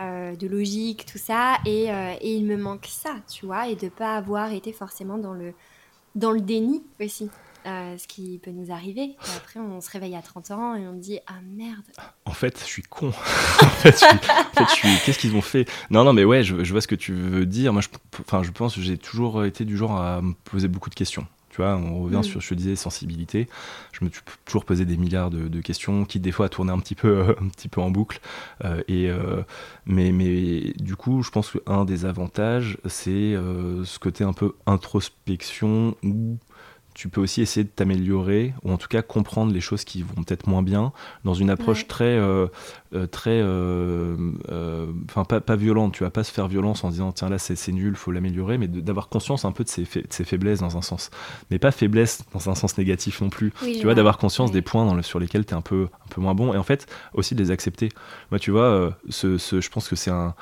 euh, de logique, tout ça, et, et, il me manque ça, tu vois, et de pas avoir été forcément dans le, dans le déni aussi. Ce qui peut nous arriver. Et après, on se réveille à 30 ans et on dit Ah merde. En fait, je suis con. en fait, je suis... qu'est-ce qu'ils ont fait? Non, non, mais ouais, je, je, vois ce que tu veux dire. Moi, je, enfin, je pense que j'ai toujours été du genre à me poser beaucoup de questions. Tu vois, on revient mm. sur, je te disais, sensibilité. Je me suis toujours posé des milliards de, questions, qui des fois tournaient un petit peu, un petit peu en boucle. Euh, et, euh, mais, mais du coup, je pense qu'un des avantages, c'est euh, ce côté un peu introspection où tu peux aussi essayer de t'améliorer, ou en tout cas comprendre les choses qui vont peut-être moins bien, dans une approche très, euh, euh, très, euh, enfin pas, pas, violente. Tu vas pas se faire violence en disant tiens là c'est nul, faut l'améliorer, mais d'avoir conscience un peu de ses, ses, faiblesses dans un sens, mais pas faiblesse dans un sens négatif non plus. tu vois, d'avoir conscience des points dans le, sur lesquels tu es un peu, un peu moins bon, et en fait aussi de les accepter. Moi, tu vois, ce, ce, je pense que c'est un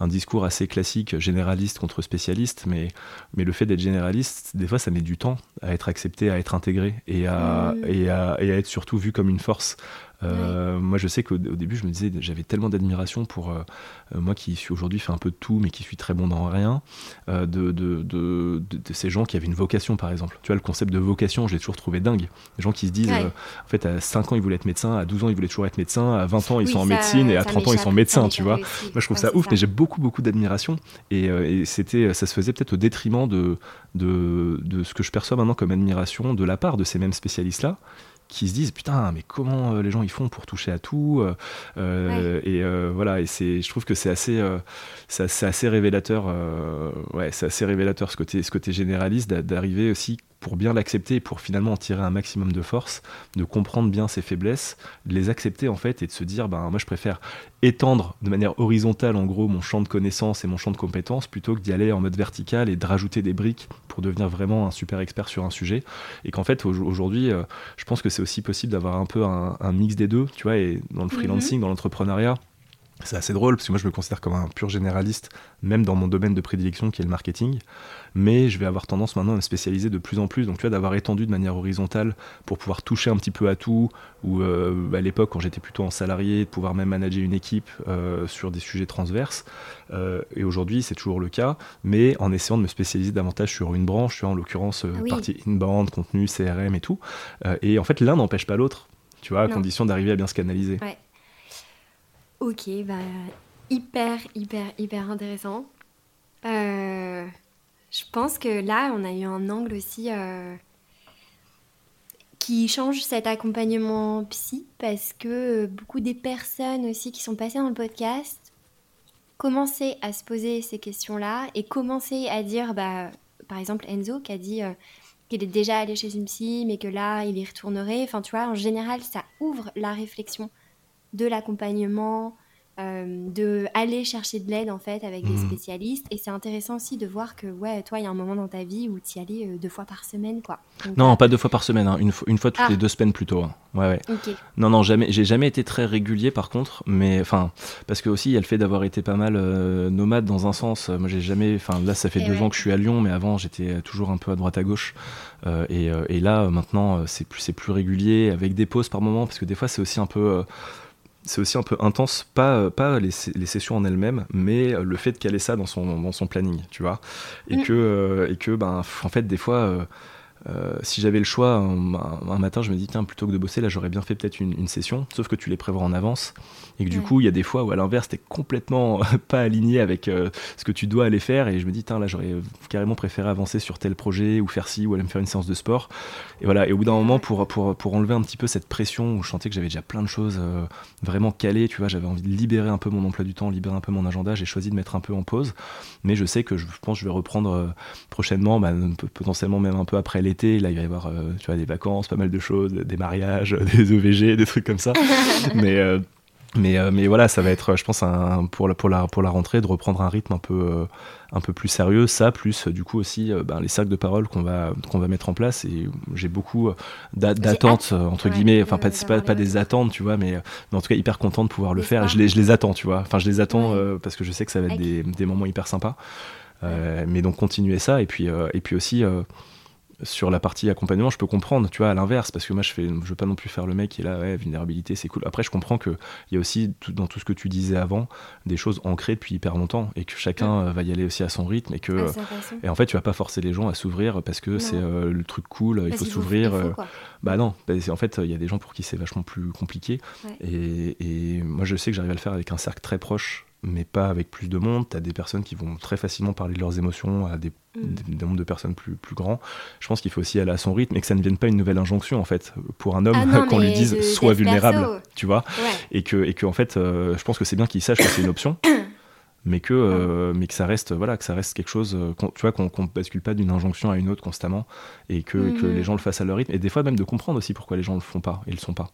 un discours assez classique, généraliste contre spécialiste, mais, mais le fait d'être généraliste, des fois, ça met du temps à être accepté, à être intégré et à, mmh. et à, et à être surtout vu comme une force. Euh, moi, je sais qu'au début, je me disais, j'avais tellement d'admiration pour euh, euh, moi qui suis aujourd'hui fait un peu de tout, mais qui suis très bon dans rien, de, de, de, ces gens qui avaient une vocation, par exemple. Tu vois, le concept de vocation, je l'ai toujours trouvé dingue. Des gens qui se disent, en fait, à 5 ans, ils voulaient être médecin, à 12 ans, ils voulaient toujours être médecin, à 20 ans, ils sont en médecine, et à 30 ans, ils sont médecins, tu vois. Moi, je trouve ça ouf, mais j'ai beaucoup, beaucoup d'admiration. Et, et c'était, ça se faisait peut-être au détriment de, de, de ce que je perçois maintenant comme admiration de la part de ces mêmes spécialistes-là qui se disent putain mais comment euh, les gens ils font pour toucher à tout euh, euh, et voilà et c'est je trouve que c'est assez c'est assez, révélateur ouais c'est assez révélateur ce côté ce côté généraliste d'arriver aussi pour bien l'accepter et pour finalement en tirer un maximum de force, de comprendre bien ses faiblesses, de les accepter en fait et de se dire ben moi je préfère étendre de manière horizontale en gros mon champ de connaissances et mon champ de compétences plutôt que d'y aller en mode vertical et de rajouter des briques pour devenir vraiment un super expert sur un sujet et qu'en fait aujourd'hui euh, je pense que c'est aussi possible d'avoir un peu un, mix des deux tu vois et dans le mhm. freelancing dans l'entrepreneuriat c'est assez drôle parce que moi je me considère comme un pur généraliste, même dans mon domaine de prédilection qui est le marketing. Mais je vais avoir tendance maintenant à me spécialiser de plus en plus. Donc tu vois, d'avoir étendu de manière horizontale pour pouvoir toucher un petit peu à tout. Ou euh, à l'époque, quand j'étais plutôt en salarié, de pouvoir même manager une équipe euh, sur des sujets transverses. Euh, et aujourd'hui, c'est toujours le cas, mais en essayant de me spécialiser davantage sur une branche, tu vois, en l'occurrence ah partie inbound, contenu, CRM et tout. et en fait, l'un n'empêche pas l'autre, tu vois, à condition d'arriver à bien se canaliser. Ouais. Ok, bah, hyper, hyper, hyper intéressant. Euh, je pense que là, on a eu un angle aussi euh, qui change cet accompagnement psy parce que beaucoup des personnes aussi qui sont passées dans le podcast commençaient à se poser ces questions-là et commençaient à dire, bah, par exemple Enzo qui a dit euh, qu'il est déjà allé chez une psy mais que là, il y retournerait. Enfin, tu vois, en général, ça ouvre la réflexion de l'accompagnement, euh, de aller chercher de l'aide en fait avec des mhm. spécialistes. Et c'est intéressant aussi de voir que ouais, toi, il y a un moment dans ta vie où tu y allais euh, deux fois par semaine, quoi. non, pas deux fois par semaine, hein. une, fois, une fois toutes ah. les deux semaines plutôt. Hein. Ouais, ouais. Non, non, jamais. J'ai jamais été très régulier par contre, mais enfin, parce que aussi il y a le fait d'avoir été pas mal euh, nomade dans un sens. Moi, j'ai jamais. Enfin, là, ça fait deux ans que je suis à Lyon, mais avant, j'étais toujours un peu à droite à gauche. et, et, là, maintenant, c'est plus, c'est plus régulier, avec des pauses par moment, parce que des fois, c'est aussi un peu c'est aussi un peu intense, pas, pas les, les sessions en elles-mêmes, mais le fait de caler ça dans son, dans son planning, tu vois. Et, mm. que, euh, et que, ben, en fait, des fois, euh, si j'avais le choix, un, matin, je me dis, tiens, plutôt que de bosser, là, j'aurais bien fait peut-être une, session, sauf que tu les prévois en avance. Et que du coup, il y a des fois où, à l'inverse, t'es complètement pas aligné avec euh, ce que tu dois aller faire. Et je me dis, tiens, là, j'aurais carrément préféré avancer sur tel projet, ou faire ci, ou aller me faire une séance de sport. Et voilà. Et au bout d'un moment, pour, pour, pour, enlever un petit peu cette pression où je sentais que j'avais déjà plein de choses euh, vraiment calées, tu vois, j'avais envie de libérer un peu mon emploi du temps, libérer un peu mon agenda, j'ai choisi de mettre un peu en pause. Mais je sais que je pense que je vais reprendre prochainement, bah, potentiellement même un peu après l'été. Là, il va y avoir, tu vois, des vacances, pas mal de choses, des mariages, des OVG, des trucs comme ça. mais mais, euh, mais voilà, ça va être, je pense, un, pour, la, pour, la, pour la rentrée, de reprendre un rythme un peu, euh, un peu plus sérieux. Ça, plus du coup aussi euh, ben, les cercles de parole qu'on va, qu'on va mettre en place. Et j'ai beaucoup d'attentes, entre guillemets, enfin, pas, pas, pas, des attentes, tu vois, mais, mais, en tout cas, hyper content de pouvoir le faire. Et je les, je les attends, tu vois. Enfin, je les attends parce que je sais que ça va être des, des moments hyper sympas. mais donc, continuer ça. Et puis, et puis aussi sur la partie accompagnement, je peux comprendre, tu vois, à l'inverse, parce que moi, je fais, je veux pas non plus faire le mec qui est là, ouais, vulnérabilité, c'est cool. Après, je comprends qu'il y a aussi, dans tout ce que tu disais avant, des choses ancrées depuis hyper longtemps, et que chacun euh, va y aller aussi à son rythme, et que, et en fait, tu vas pas forcer les gens à s'ouvrir parce que c'est euh, le truc cool, il faut s'ouvrir. Euh, bah non, bah, en fait, il y a des gens pour qui c'est vachement plus compliqué, et, et moi, je sais que j'arrive à le faire avec un cercle très proche mais pas avec plus de monde. Tu as des personnes qui vont très facilement parler de leurs émotions à des, mm. nombres de personnes plus, plus grands. Je pense qu'il faut aussi aller à son rythme et que ça ne vienne pas une nouvelle injonction, en fait, pour un homme, ah qu'on lui dise sois vulnérable, tu vois. Et, que, et que, en fait, euh, je pense que c'est bien qu'il sache que c'est une option. mais que, mais que ça reste, voilà, que ça reste quelque chose, tu vois, qu'on ne bascule pas d'une injonction à une autre constamment et que, que, les gens le fassent à leur rythme. Et des fois même de comprendre aussi pourquoi les gens le font pas et le sont pas.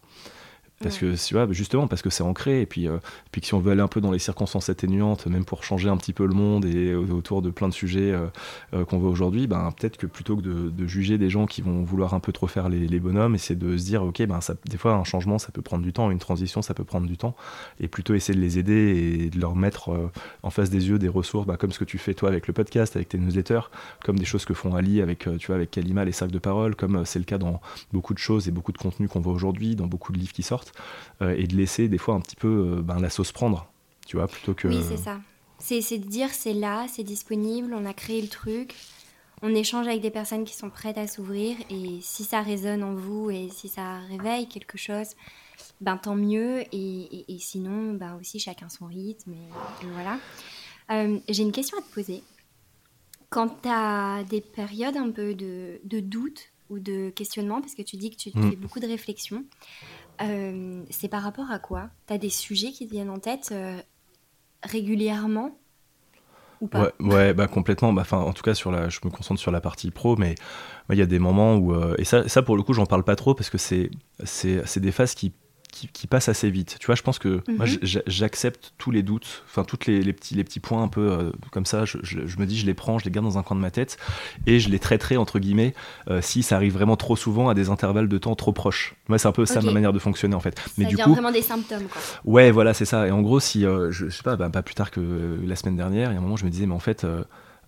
Parce que, tu vois, justement, parce que c'est ancré, et puis, euh, puis que si on veut aller un peu dans les circonstances atténuantes, même pour changer un petit peu le monde et autour de plein de sujets euh, euh, qu'on voit aujourd'hui, ben, peut-être que plutôt que de, juger des gens qui vont vouloir un peu trop faire les, bonhommes, et c'est de se dire, ok, ben, ça, des fois, un changement, ça peut prendre du temps, une transition, ça peut prendre du temps, et plutôt essayer de les aider et de leur mettre en face des yeux des ressources, ben, comme ce que tu fais toi avec le podcast, avec tes newsletters, comme des choses que font Ali avec, tu vois, avec Kalima, les sacs de parole, comme c'est le cas dans beaucoup de choses et beaucoup de contenus qu'on voit aujourd'hui, dans beaucoup de livres qui sortent. Euh, et de laisser des fois un petit peu euh, ben, la sauce prendre, tu vois, plutôt que... Oui, c'est ça. C'est de dire c'est là, c'est disponible, on a créé le truc, on échange avec des personnes qui sont prêtes à s'ouvrir et si ça résonne en vous et si ça réveille quelque chose, ben tant mieux et, et, sinon ben aussi chacun son rythme et, voilà. Euh, j'ai une question à te poser. Quand tu as des périodes un peu de, de doute ou de questionnement, parce que tu dis que tu mm. fais beaucoup de réflexions, euh, c'est par rapport à quoi? Tu as des sujets qui te viennent en tête euh, régulièrement? Ou pas? Ouais, bah complètement. Bah, en tout cas, sur la, je me concentre sur la partie pro, mais il y a des moments où. Euh, et ça, ça, pour le coup, j'en parle pas trop parce que c'est des phases qui qui, passe assez vite. Tu vois, je pense que moi, mhm. j'accepte tous les doutes, enfin, tous les, les, petits, les petits points un peu euh, comme ça. Je, me dis, je les prends, je les garde dans un coin de ma tête et je les traiterai, entre guillemets, euh, si ça arrive vraiment trop souvent à des intervalles de temps trop proches. Moi, c'est un peu ça ma manière de fonctionner, en fait. Mais du coup. vraiment des symptômes, quoi. Ouais, voilà, c'est ça. Et en gros, si, euh, je, sais pas, bah, pas plus tard que la semaine dernière, il y a un moment, je me disais, mais en fait,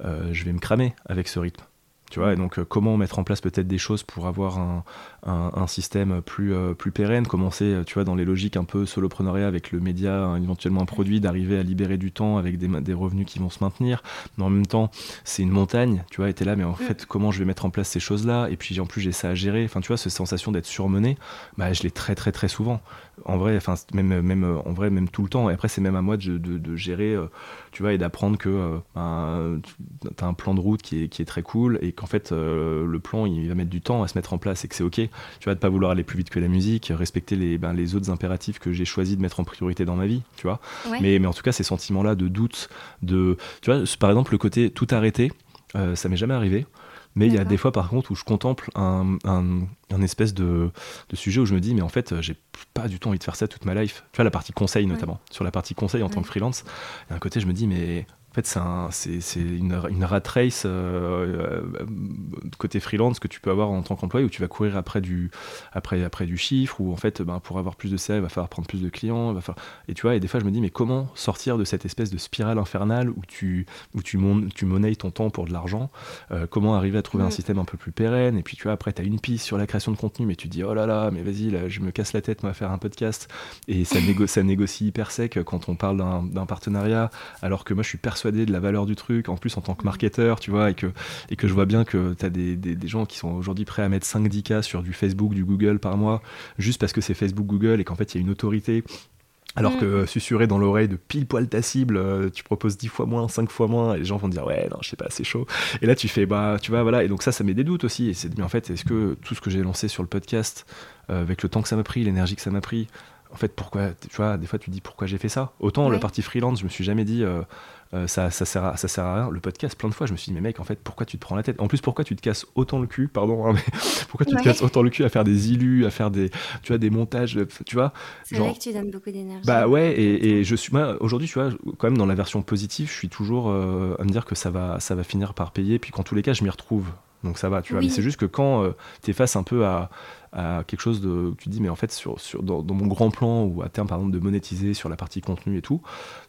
je vais me cramer avec ce rythme. Tu vois, et donc comment mettre en place peut-être des choses pour avoir un, un, système plus, euh, plus pérenne, commencer tu vois, dans les logiques un peu soloprenariat avec le média, éventuellement un produit, d'arriver à libérer du temps avec des, des, revenus qui vont se maintenir. Mais en même temps, c'est une montagne, tu vois, et t'es là, mais en mm. fait, comment je vais mettre en place ces choses-là? Et puis en plus, j'ai ça à gérer. Enfin, tu vois, cette sensation d'être surmené, bah, je l'ai très, très, très souvent. En vrai, enfin, même, même, en vrai, même tout le temps. Et après, c'est même à moi de, de, gérer, euh, tu vois, et d'apprendre que euh, ben, tu as un plan de route qui est, qui est très cool et qu'en fait, le plan, il va mettre du temps à se mettre en place et que c'est OK tu vois, de pas vouloir aller plus vite que la musique, respecter les, ben, les autres impératifs que j'ai choisi de mettre en priorité dans ma vie, tu vois. Mais, mais en tout cas, ces sentiments-là de doute, de, tu vois, par exemple, le côté tout arrêter, euh, ça m'est jamais arrivé. Mais il y a des fois, par contre, où je contemple un, un, espèce de, de, sujet où je me dis, mais en fait, j'ai pas du tout envie de faire ça toute ma life. Tu vois, la partie conseil notamment. Sur la partie conseil en tant que freelance, il y a un côté, je me dis, mais en fait, c'est une, une, rat race euh, euh, côté freelance que tu peux avoir en tant qu'employé où tu vas courir après du, après, après du chiffre, où en fait, ben, pour avoir plus de CA, il va falloir prendre plus de clients. Va falloir... Et tu vois, et des fois, je me dis, mais comment sortir de cette espèce de spirale infernale où tu, où tu, tu monnaies ton temps pour de l'argent euh, Comment arriver à trouver un mm. système un peu plus pérenne Et puis, tu vois, après, tu as une piste sur la création de contenu, mais tu dis, oh là là, mais vas-y, là, je me casse la tête, moi, à faire un podcast. Et ça, ça négocie hyper sec quand on parle d'un partenariat, alors que moi, je suis persuadé de la valeur du truc, en plus en tant que marketeur, tu vois, et que, et que je vois bien que tu as des, des, gens qui sont aujourd'hui prêts à mettre 5-10K sur du Facebook, du Google par mois, juste parce que c'est Facebook, Google, et qu'en fait il y a une autorité alors mm. que euh, susurrer dans l'oreille de pile poil ta cible, euh, tu proposes 10 fois moins, 5 fois moins, et les gens vont dire ouais, non, je sais pas, c'est chaud. Et là, tu fais bah, tu vois, voilà. Et donc, ça, ça met des doutes aussi. Et c'est mais en fait, est-ce que tout ce que j'ai lancé sur le podcast, euh, avec le temps que ça m'a pris, l'énergie que ça m'a pris, en fait, pourquoi, tu vois, des fois, tu dis pourquoi j'ai fait ça? Autant le parti freelance, je me suis jamais dit, euh, ça, ça, sert à, ça sert à rien. Le podcast, plein de fois, je me suis dit, mais mec, en fait, pourquoi tu te prends la tête? En plus, pourquoi tu te casses autant le cul, pardon, hein, mais pourquoi tu te casses autant le cul à faire des illus, à faire des, tu vois, des montages, tu vois? C'est vrai que tu donnes beaucoup d'énergie. Bah ouais, et, je suis, moi, aujourd'hui, tu vois, quand même, dans la version positive, je suis toujours euh, à me dire que ça va, ça va finir par payer, puis qu'en tous les cas, je m'y retrouve. Donc ça va, tu vois. Mais c'est juste que quand euh, tu es face un peu à, à quelque chose de, tu dis, mais en fait, sur, sur, dans, mon grand plan, ou à terme, par exemple, de monétiser sur la partie contenu et tout,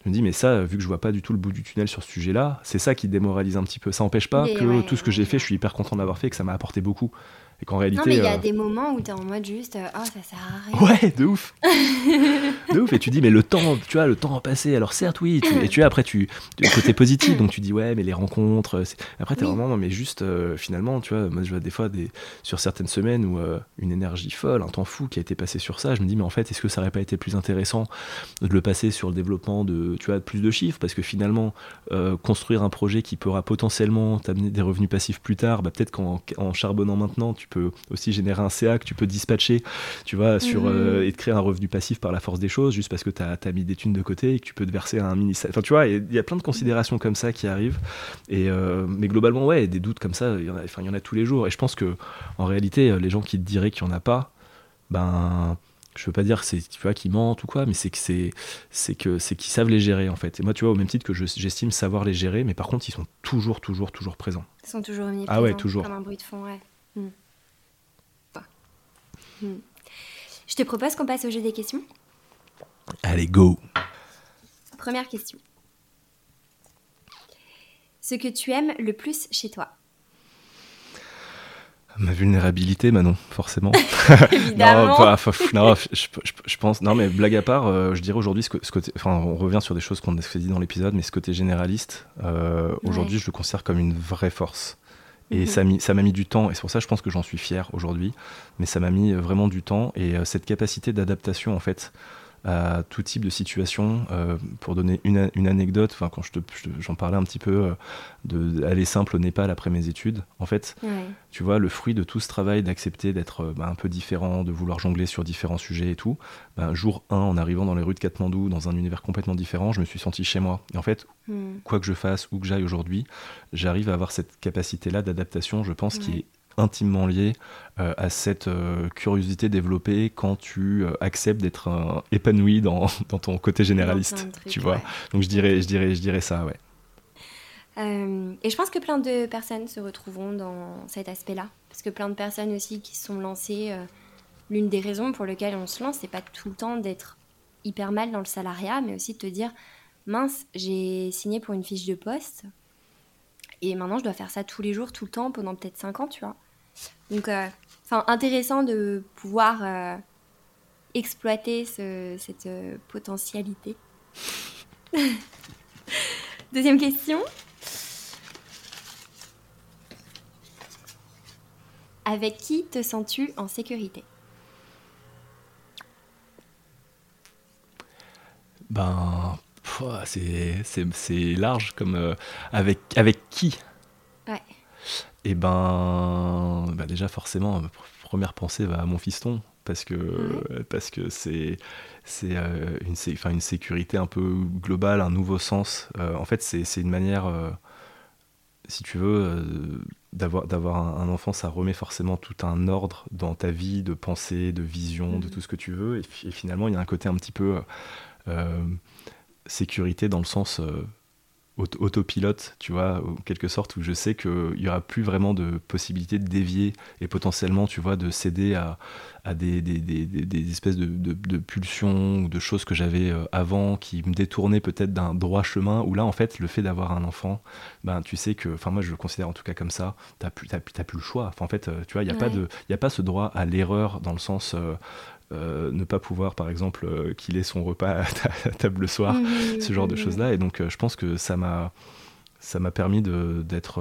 je me dis, mais ça, vu que je vois pas du tout le bout du tunnel sur ce sujet-là, c'est ça qui démoralise un petit peu. Ça n'empêche pas que tout ce que j'ai fait, je suis hyper content d'avoir fait et que ça m'a apporté beaucoup. Et qu'en réalité. Non, mais il y a euh, des moments où tu es en mode juste, oh, ça sert à rien. Ouais, de ouf. de ouf. Et tu dis, mais le temps, tu vois, le temps a passé. Alors certes, oui. et tu vois, après, tu. Côté positif, donc tu dis, ouais, mais les rencontres. Après, tu es vraiment, non, mais juste, euh, finalement, tu vois, moi, je vois des fois des, sur certaines semaines où une énergie folle, un temps fou qui a été passé sur ça. Je me dis, mais en fait, est-ce que ça aurait pas été plus intéressant de le passer sur le développement de, tu vois, plus de chiffres? Parce que finalement, construire un projet qui pourra potentiellement t'amener des revenus passifs plus tard, bah, peut-être qu'en charbonnant maintenant, tu peux aussi générer un CA que tu peux dispatcher, tu vois, sur, Mhm. et te créer un revenu passif par la force des choses, juste parce que tu as, mis des thunes de côté et que tu peux te verser un mini Enfin, tu vois, il y a plein de considérations comme ça qui arrivent. Et, euh, mais globalement, ouais, des doutes comme ça, il y, en a, enfin, il y en a tous les jours. Et je pense que en réalité, les gens qui te diraient qu'il n'y en a pas, ben je veux pas dire c'est tu vois qu'ils mentent ou quoi mais c'est que c'est c'est que c'est qu'ils savent les gérer en fait et moi tu vois au même titre que je- j'estime savoir les gérer mais par contre ils sont toujours toujours toujours présents Ils sont toujours omniprésents. Ah ouais, toujours. Comme un bruit de fond, ouais. Hmm. Je te propose qu'on passe au jeu des questions. allez go Première question. Ce que tu aimes le plus chez toi? Ma vulnérabilité Manon forcément Évidemment. non, non, je, je- je pense non mais blague à part euh, je dirais aujourd'hui ce côté enfin on revient sur des choses qu'on a dit dans l'épisode mais ce côté généraliste euh, aujourd'hui je le considère comme une vraie force et Mhm. ça m'a mis, ça m'a mis du temps, et c'est pour ça que je pense que j'en suis fier aujourd'hui, mais ça m'a mis euh, vraiment du temps, et euh, cette capacité d'adaptation, en fait, à tout type de situation, euh, pour donner une, une anecdote, quand je je j'en parlais un petit peu euh, d'aller simple au Népal après mes études, en fait, Ouais. tu vois, le fruit de tout ce travail d'accepter d'être euh, bah, un peu différent, de vouloir jongler sur différents sujets et tout, bah, jour 1, en arrivant dans les rues de Katmandou, dans un univers complètement différent, je me suis senti chez moi. Et en fait, Hmm. quoi que je fasse, où que j'aille aujourd'hui, j'arrive à avoir cette capacité-là d'adaptation, je pense, qui est intimement liée euh, à cette euh, curiosité développée quand tu euh, acceptes d'être épanoui dans, dans ton côté généraliste, trucs, tu vois. ouais. Donc je dirais, je dirais, je dirais ça, ouais. Euh, et je pense que plein de personnes se retrouveront dans cet aspect-là. Parce que plein de personnes aussi qui se sont lancées, euh, l'une des raisons pour lesquelles on se lance, c'est pas tout le temps d'être hyper mal dans le salariat, mais aussi de te dire mince, j'ai signé pour une fiche de poste et maintenant je dois faire ça tous les jours, tout le temps, pendant peut-être 5 ans, tu vois. Donc, euh, enfin, intéressant de pouvoir euh, exploiter ce- cette euh, potentialité. Deuxième question. Avec qui te sens-tu en sécurité? Ben, c'est, large comme euh, avec, avec qui? Ouais. Et ben, bah déjà forcément, ma pr- première pensée va à mon fiston parce que parce que c'est c'est euh, une sé- enfin une sécurité un peu globale, un nouveau sens. Euh, en fait, c'est une manière, euh, si tu veux, d'avoir d'avoir un, un enfant, ça remet forcément tout un ordre dans ta vie de pensée, de vision, de Mhm. tout ce que tu veux. Et, fi- et finalement, il y a un côté un petit peu sécurité dans le sens aut- autopilote, tu vois, en quelque sorte, où je sais qu'il n'y aura plus vraiment de possibilité de dévier et potentiellement, tu vois, de céder à, à des, des, des- des- des espèces de, de- de pulsions ou de choses que j'avais euh, avant qui me détournaient peut-être d'un droit chemin, où là, en fait, le fait d'avoir un enfant, ben, tu sais que, enfin, moi, je le considère en tout cas comme ça, tu n'as plus, le choix. Enfin, en fait, euh, tu vois, il n'y a, pas Ouais. de- il y a pas ce droit à l'erreur dans le sens. euh, euh, ne pas pouvoir, par exemple, euh, qu'il ait son repas à ta- à table le soir, ce genre de choses-là. Et donc, euh, je pense que ça m'a, ça m'a permis de, d'être,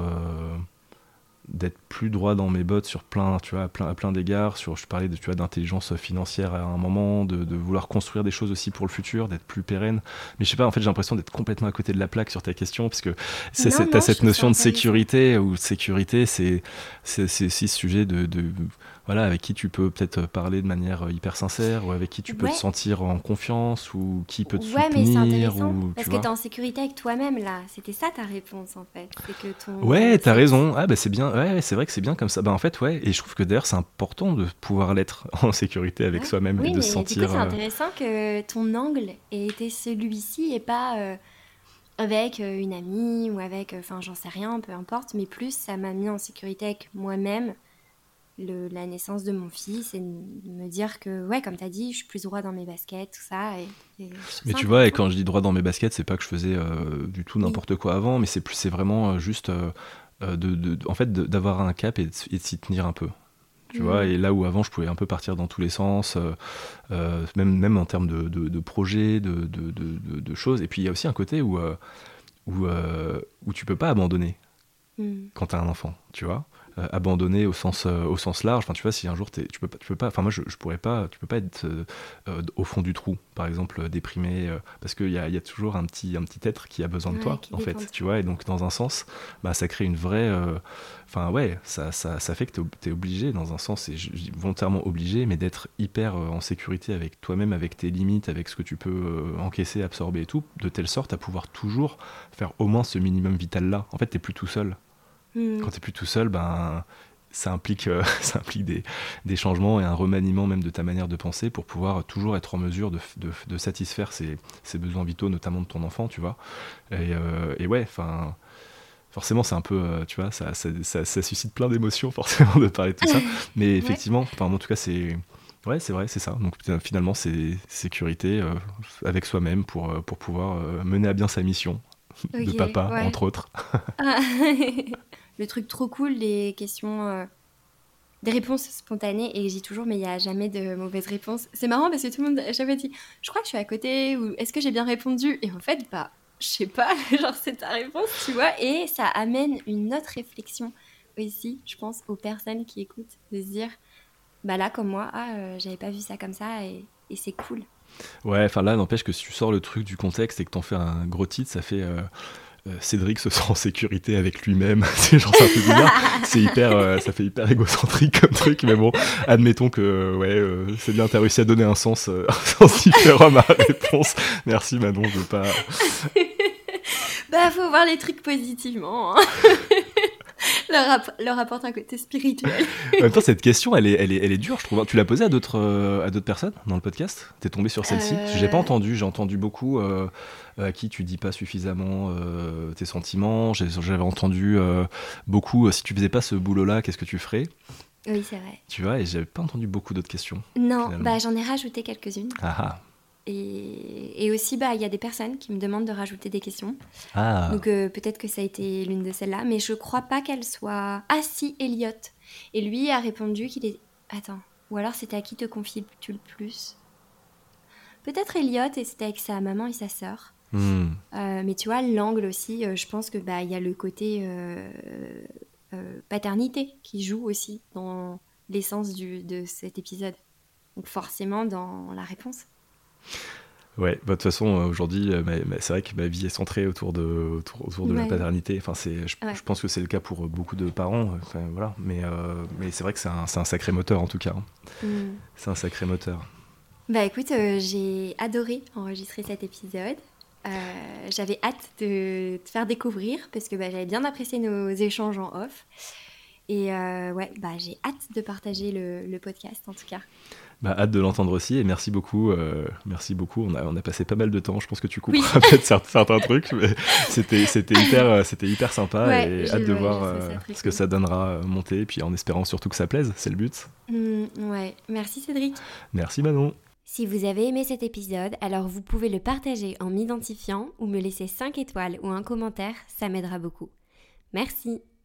d'être plus droit dans mes bottes sur plein, tu vois, à plein, à plein d'égards. Sur, je parlais de, tu vois, d'intelligence financière à un moment, de, de vouloir construire des choses aussi pour le futur, d'être plus pérenne. Mais je sais pas, en fait, j'ai l'impression d'être complètement à côté de la plaque sur ta question, parce que c'est, Non, c'est- non, t'as je cette notion de sécurité, où sécurité, c'est, c'est, c'est aussi ce sujet de, de voilà, avec qui tu peux peut-être parler de manière hyper sincère, ou avec qui tu peux Ouais. te sentir en confiance, ou qui peut te Ouais, mais c'est soutenir, intéressant. ou parce tu que t'es en sécurité avec toi-même, là. C'était ça ta réponse, en fait. C'est que ton. Ouais, t'as raison. Ah bah c'est bien. Ouais, c'est vrai que c'est bien comme ça. Bah en fait, ouais. Et je trouve que d'ailleurs c'est important de pouvoir l'être en sécurité avec Ouais. soi-même Oui, et de mais se du coup, sentir. c'est euh, intéressant que ton angle ait été celui-ci et pas euh, avec euh, une amie ou avec, enfin, j'en sais rien, peu importe, mais plus ça m'a mis en sécurité avec moi-même, le- la naissance de mon fils et me dire que, ouais, comme t'as dit, je suis plus droit dans mes baskets, tout ça. Et, et Mais tu vois, et quand je dis droit dans mes baskets, c'est pas que je faisais euh, du tout n'importe quoi avant, mais c'est plus, c'est vraiment juste euh, de, de- en fait, d'avoir un cap et de, s'y tenir un peu. Tu vois, et là où avant je pouvais un peu partir dans tous les sens, euh, euh, même, même en termes de, projets, de, de, choses. Et puis il y a aussi un côté où, euh, où, euh, où tu peux pas abandonner. Mm. quand tu as un enfant, tu vois. Abandonné au sens, au sens large. Enfin, tu vois, si un jour tu peux pas, tu peux pas. Enfin, moi, je, je, pourrais pas. Tu peux pas être au fond du trou, par exemple, déprimé, parce qu'il y a, y a, toujours un petit, un petit être qui a besoin de toi, en fait. Tu vois, et donc dans un sens, bah, ça crée une vraie. Enfin, ouais, ça, ça, ça, fait que tu es, obligé, dans un sens, et je, dis volontairement obligé, mais d'être hyper en sécurité avec toi-même, avec tes limites, avec ce que tu peux encaisser, absorber et tout, de telle sorte à pouvoir toujours faire au moins ce minimum vital là. En fait, t'es plus tout seul. Hmm. Quand t'es plus tout seul, ben ça implique, euh, ça implique des, des, changements et un remaniement même de ta manière de penser pour pouvoir toujours être en mesure de, de, de satisfaire ses, besoins vitaux, notamment de ton enfant, tu vois. Et, euh, et ouais, enfin, forcément, c'est un peu, euh, tu vois, ça, ça, ça, suscite plein d'émotions, forcément, de parler de tout ça. Mais effectivement, enfin, en tout cas, c'est. Ouais, c'est vrai, c'est ça. Donc finalement, c'est sécurité avec soi-même pour, pour pouvoir mener à bien sa mission de papa, entre autres. Le truc trop cool des questions, euh, des réponses spontanées, et j'ai toujours, mais il n'y a jamais de mauvaise réponse. C'est marrant parce que tout le monde, j'avais dit, je crois que je suis à côté, ou est-ce que j'ai bien répondu? Et en fait, bah, je sais pas, genre c'est ta réponse, tu vois, et ça amène une autre réflexion aussi, je pense, aux personnes qui écoutent, de se dire, bah là, comme moi, ah, euh, j'avais pas vu ça comme ça, et, c'est cool. Ouais, enfin là, n'empêche que si tu sors le truc du contexte et que t'en fais un gros titre, ça fait. Euh, Cédric se sent en sécurité avec lui-même. c'est genre peu bizarre. C'est hyper, euh, ça fait hyper égocentrique comme truc, mais bon, admettons que ouais, c'est bien, t'as réussi à donner un sens, un sens différent à ma réponse. Merci Manon, je veux pas. bah, faut voir les trucs positivement. Hein. leur, apporte un côté spirituel. en même temps, cette question, elle est, elle est, elle est dure, je trouve. Tu l'as posée à d'autres, euh, d'autres personnes dans le podcast? T'es tombé sur celle-ci? Euh... J'ai pas entendu. J'ai entendu beaucoup euh, à qui tu dis pas suffisamment euh, tes sentiments. J'avais entendu beaucoup. si tu faisais pas ce boulot-là, qu'est-ce que tu ferais? Oui, c'est vrai. Tu vois, et j'avais pas entendu beaucoup d'autres questions. Non, bah j'en ai rajouté quelques-unes. Ah, ah. Et, aussi, bah, il y a des personnes qui me demandent de rajouter des questions. Ah. Donc euh, peut-être que ça a été l'une de celles-là, mais je crois pas qu'elle soit. Ah si, Elliot. Et lui a répondu qu'il est. Attends. Ou alors c'était à qui te confies-tu le plus? Peut-être Elliot et c'était avec sa maman et sa sœur. Hmm. Euh, mais tu vois, l'angle aussi, euh, je pense que bah il y a le côté paternité qui joue aussi dans l'essence de cet épisode. Donc forcément dans la réponse. Ouais, bah, de toute façon, euh, aujourd'hui, euh, c'est vrai que ma vie est centrée autour de, autour, de la paternité. Enfin, c'est, je, pense que c'est le cas pour beaucoup de parents. Enfin, voilà. Mais, euh, mais c'est vrai que c'est un, un, sacré moteur, en tout cas. Hein. Mm. C'est un sacré moteur. Bah écoute, j'ai adoré enregistrer cet épisode. j'avais hâte de te faire découvrir parce que bah, j'avais bien apprécié nos échanges en off. Et ouais, bah, j'ai hâte de partager le, le podcast en tout cas. Bah, hâte de l'entendre aussi et merci beaucoup. Euh, merci beaucoup. On a, on a passé pas mal de temps. Je pense que tu couperas peut-être certains trucs, mais c'était, c'était, hyper, euh, c'était hyper sympa et hâte de voir euh, ce que ça donnera monter. Puis en espérant surtout que ça plaise, c'est le but. Mmh, ouais. Merci Cédric. Merci Manon. Si vous avez aimé cet épisode, alors vous pouvez le partager en m'identifiant ou me laisser 5 étoiles ou un commentaire, ça m'aidera beaucoup. Merci.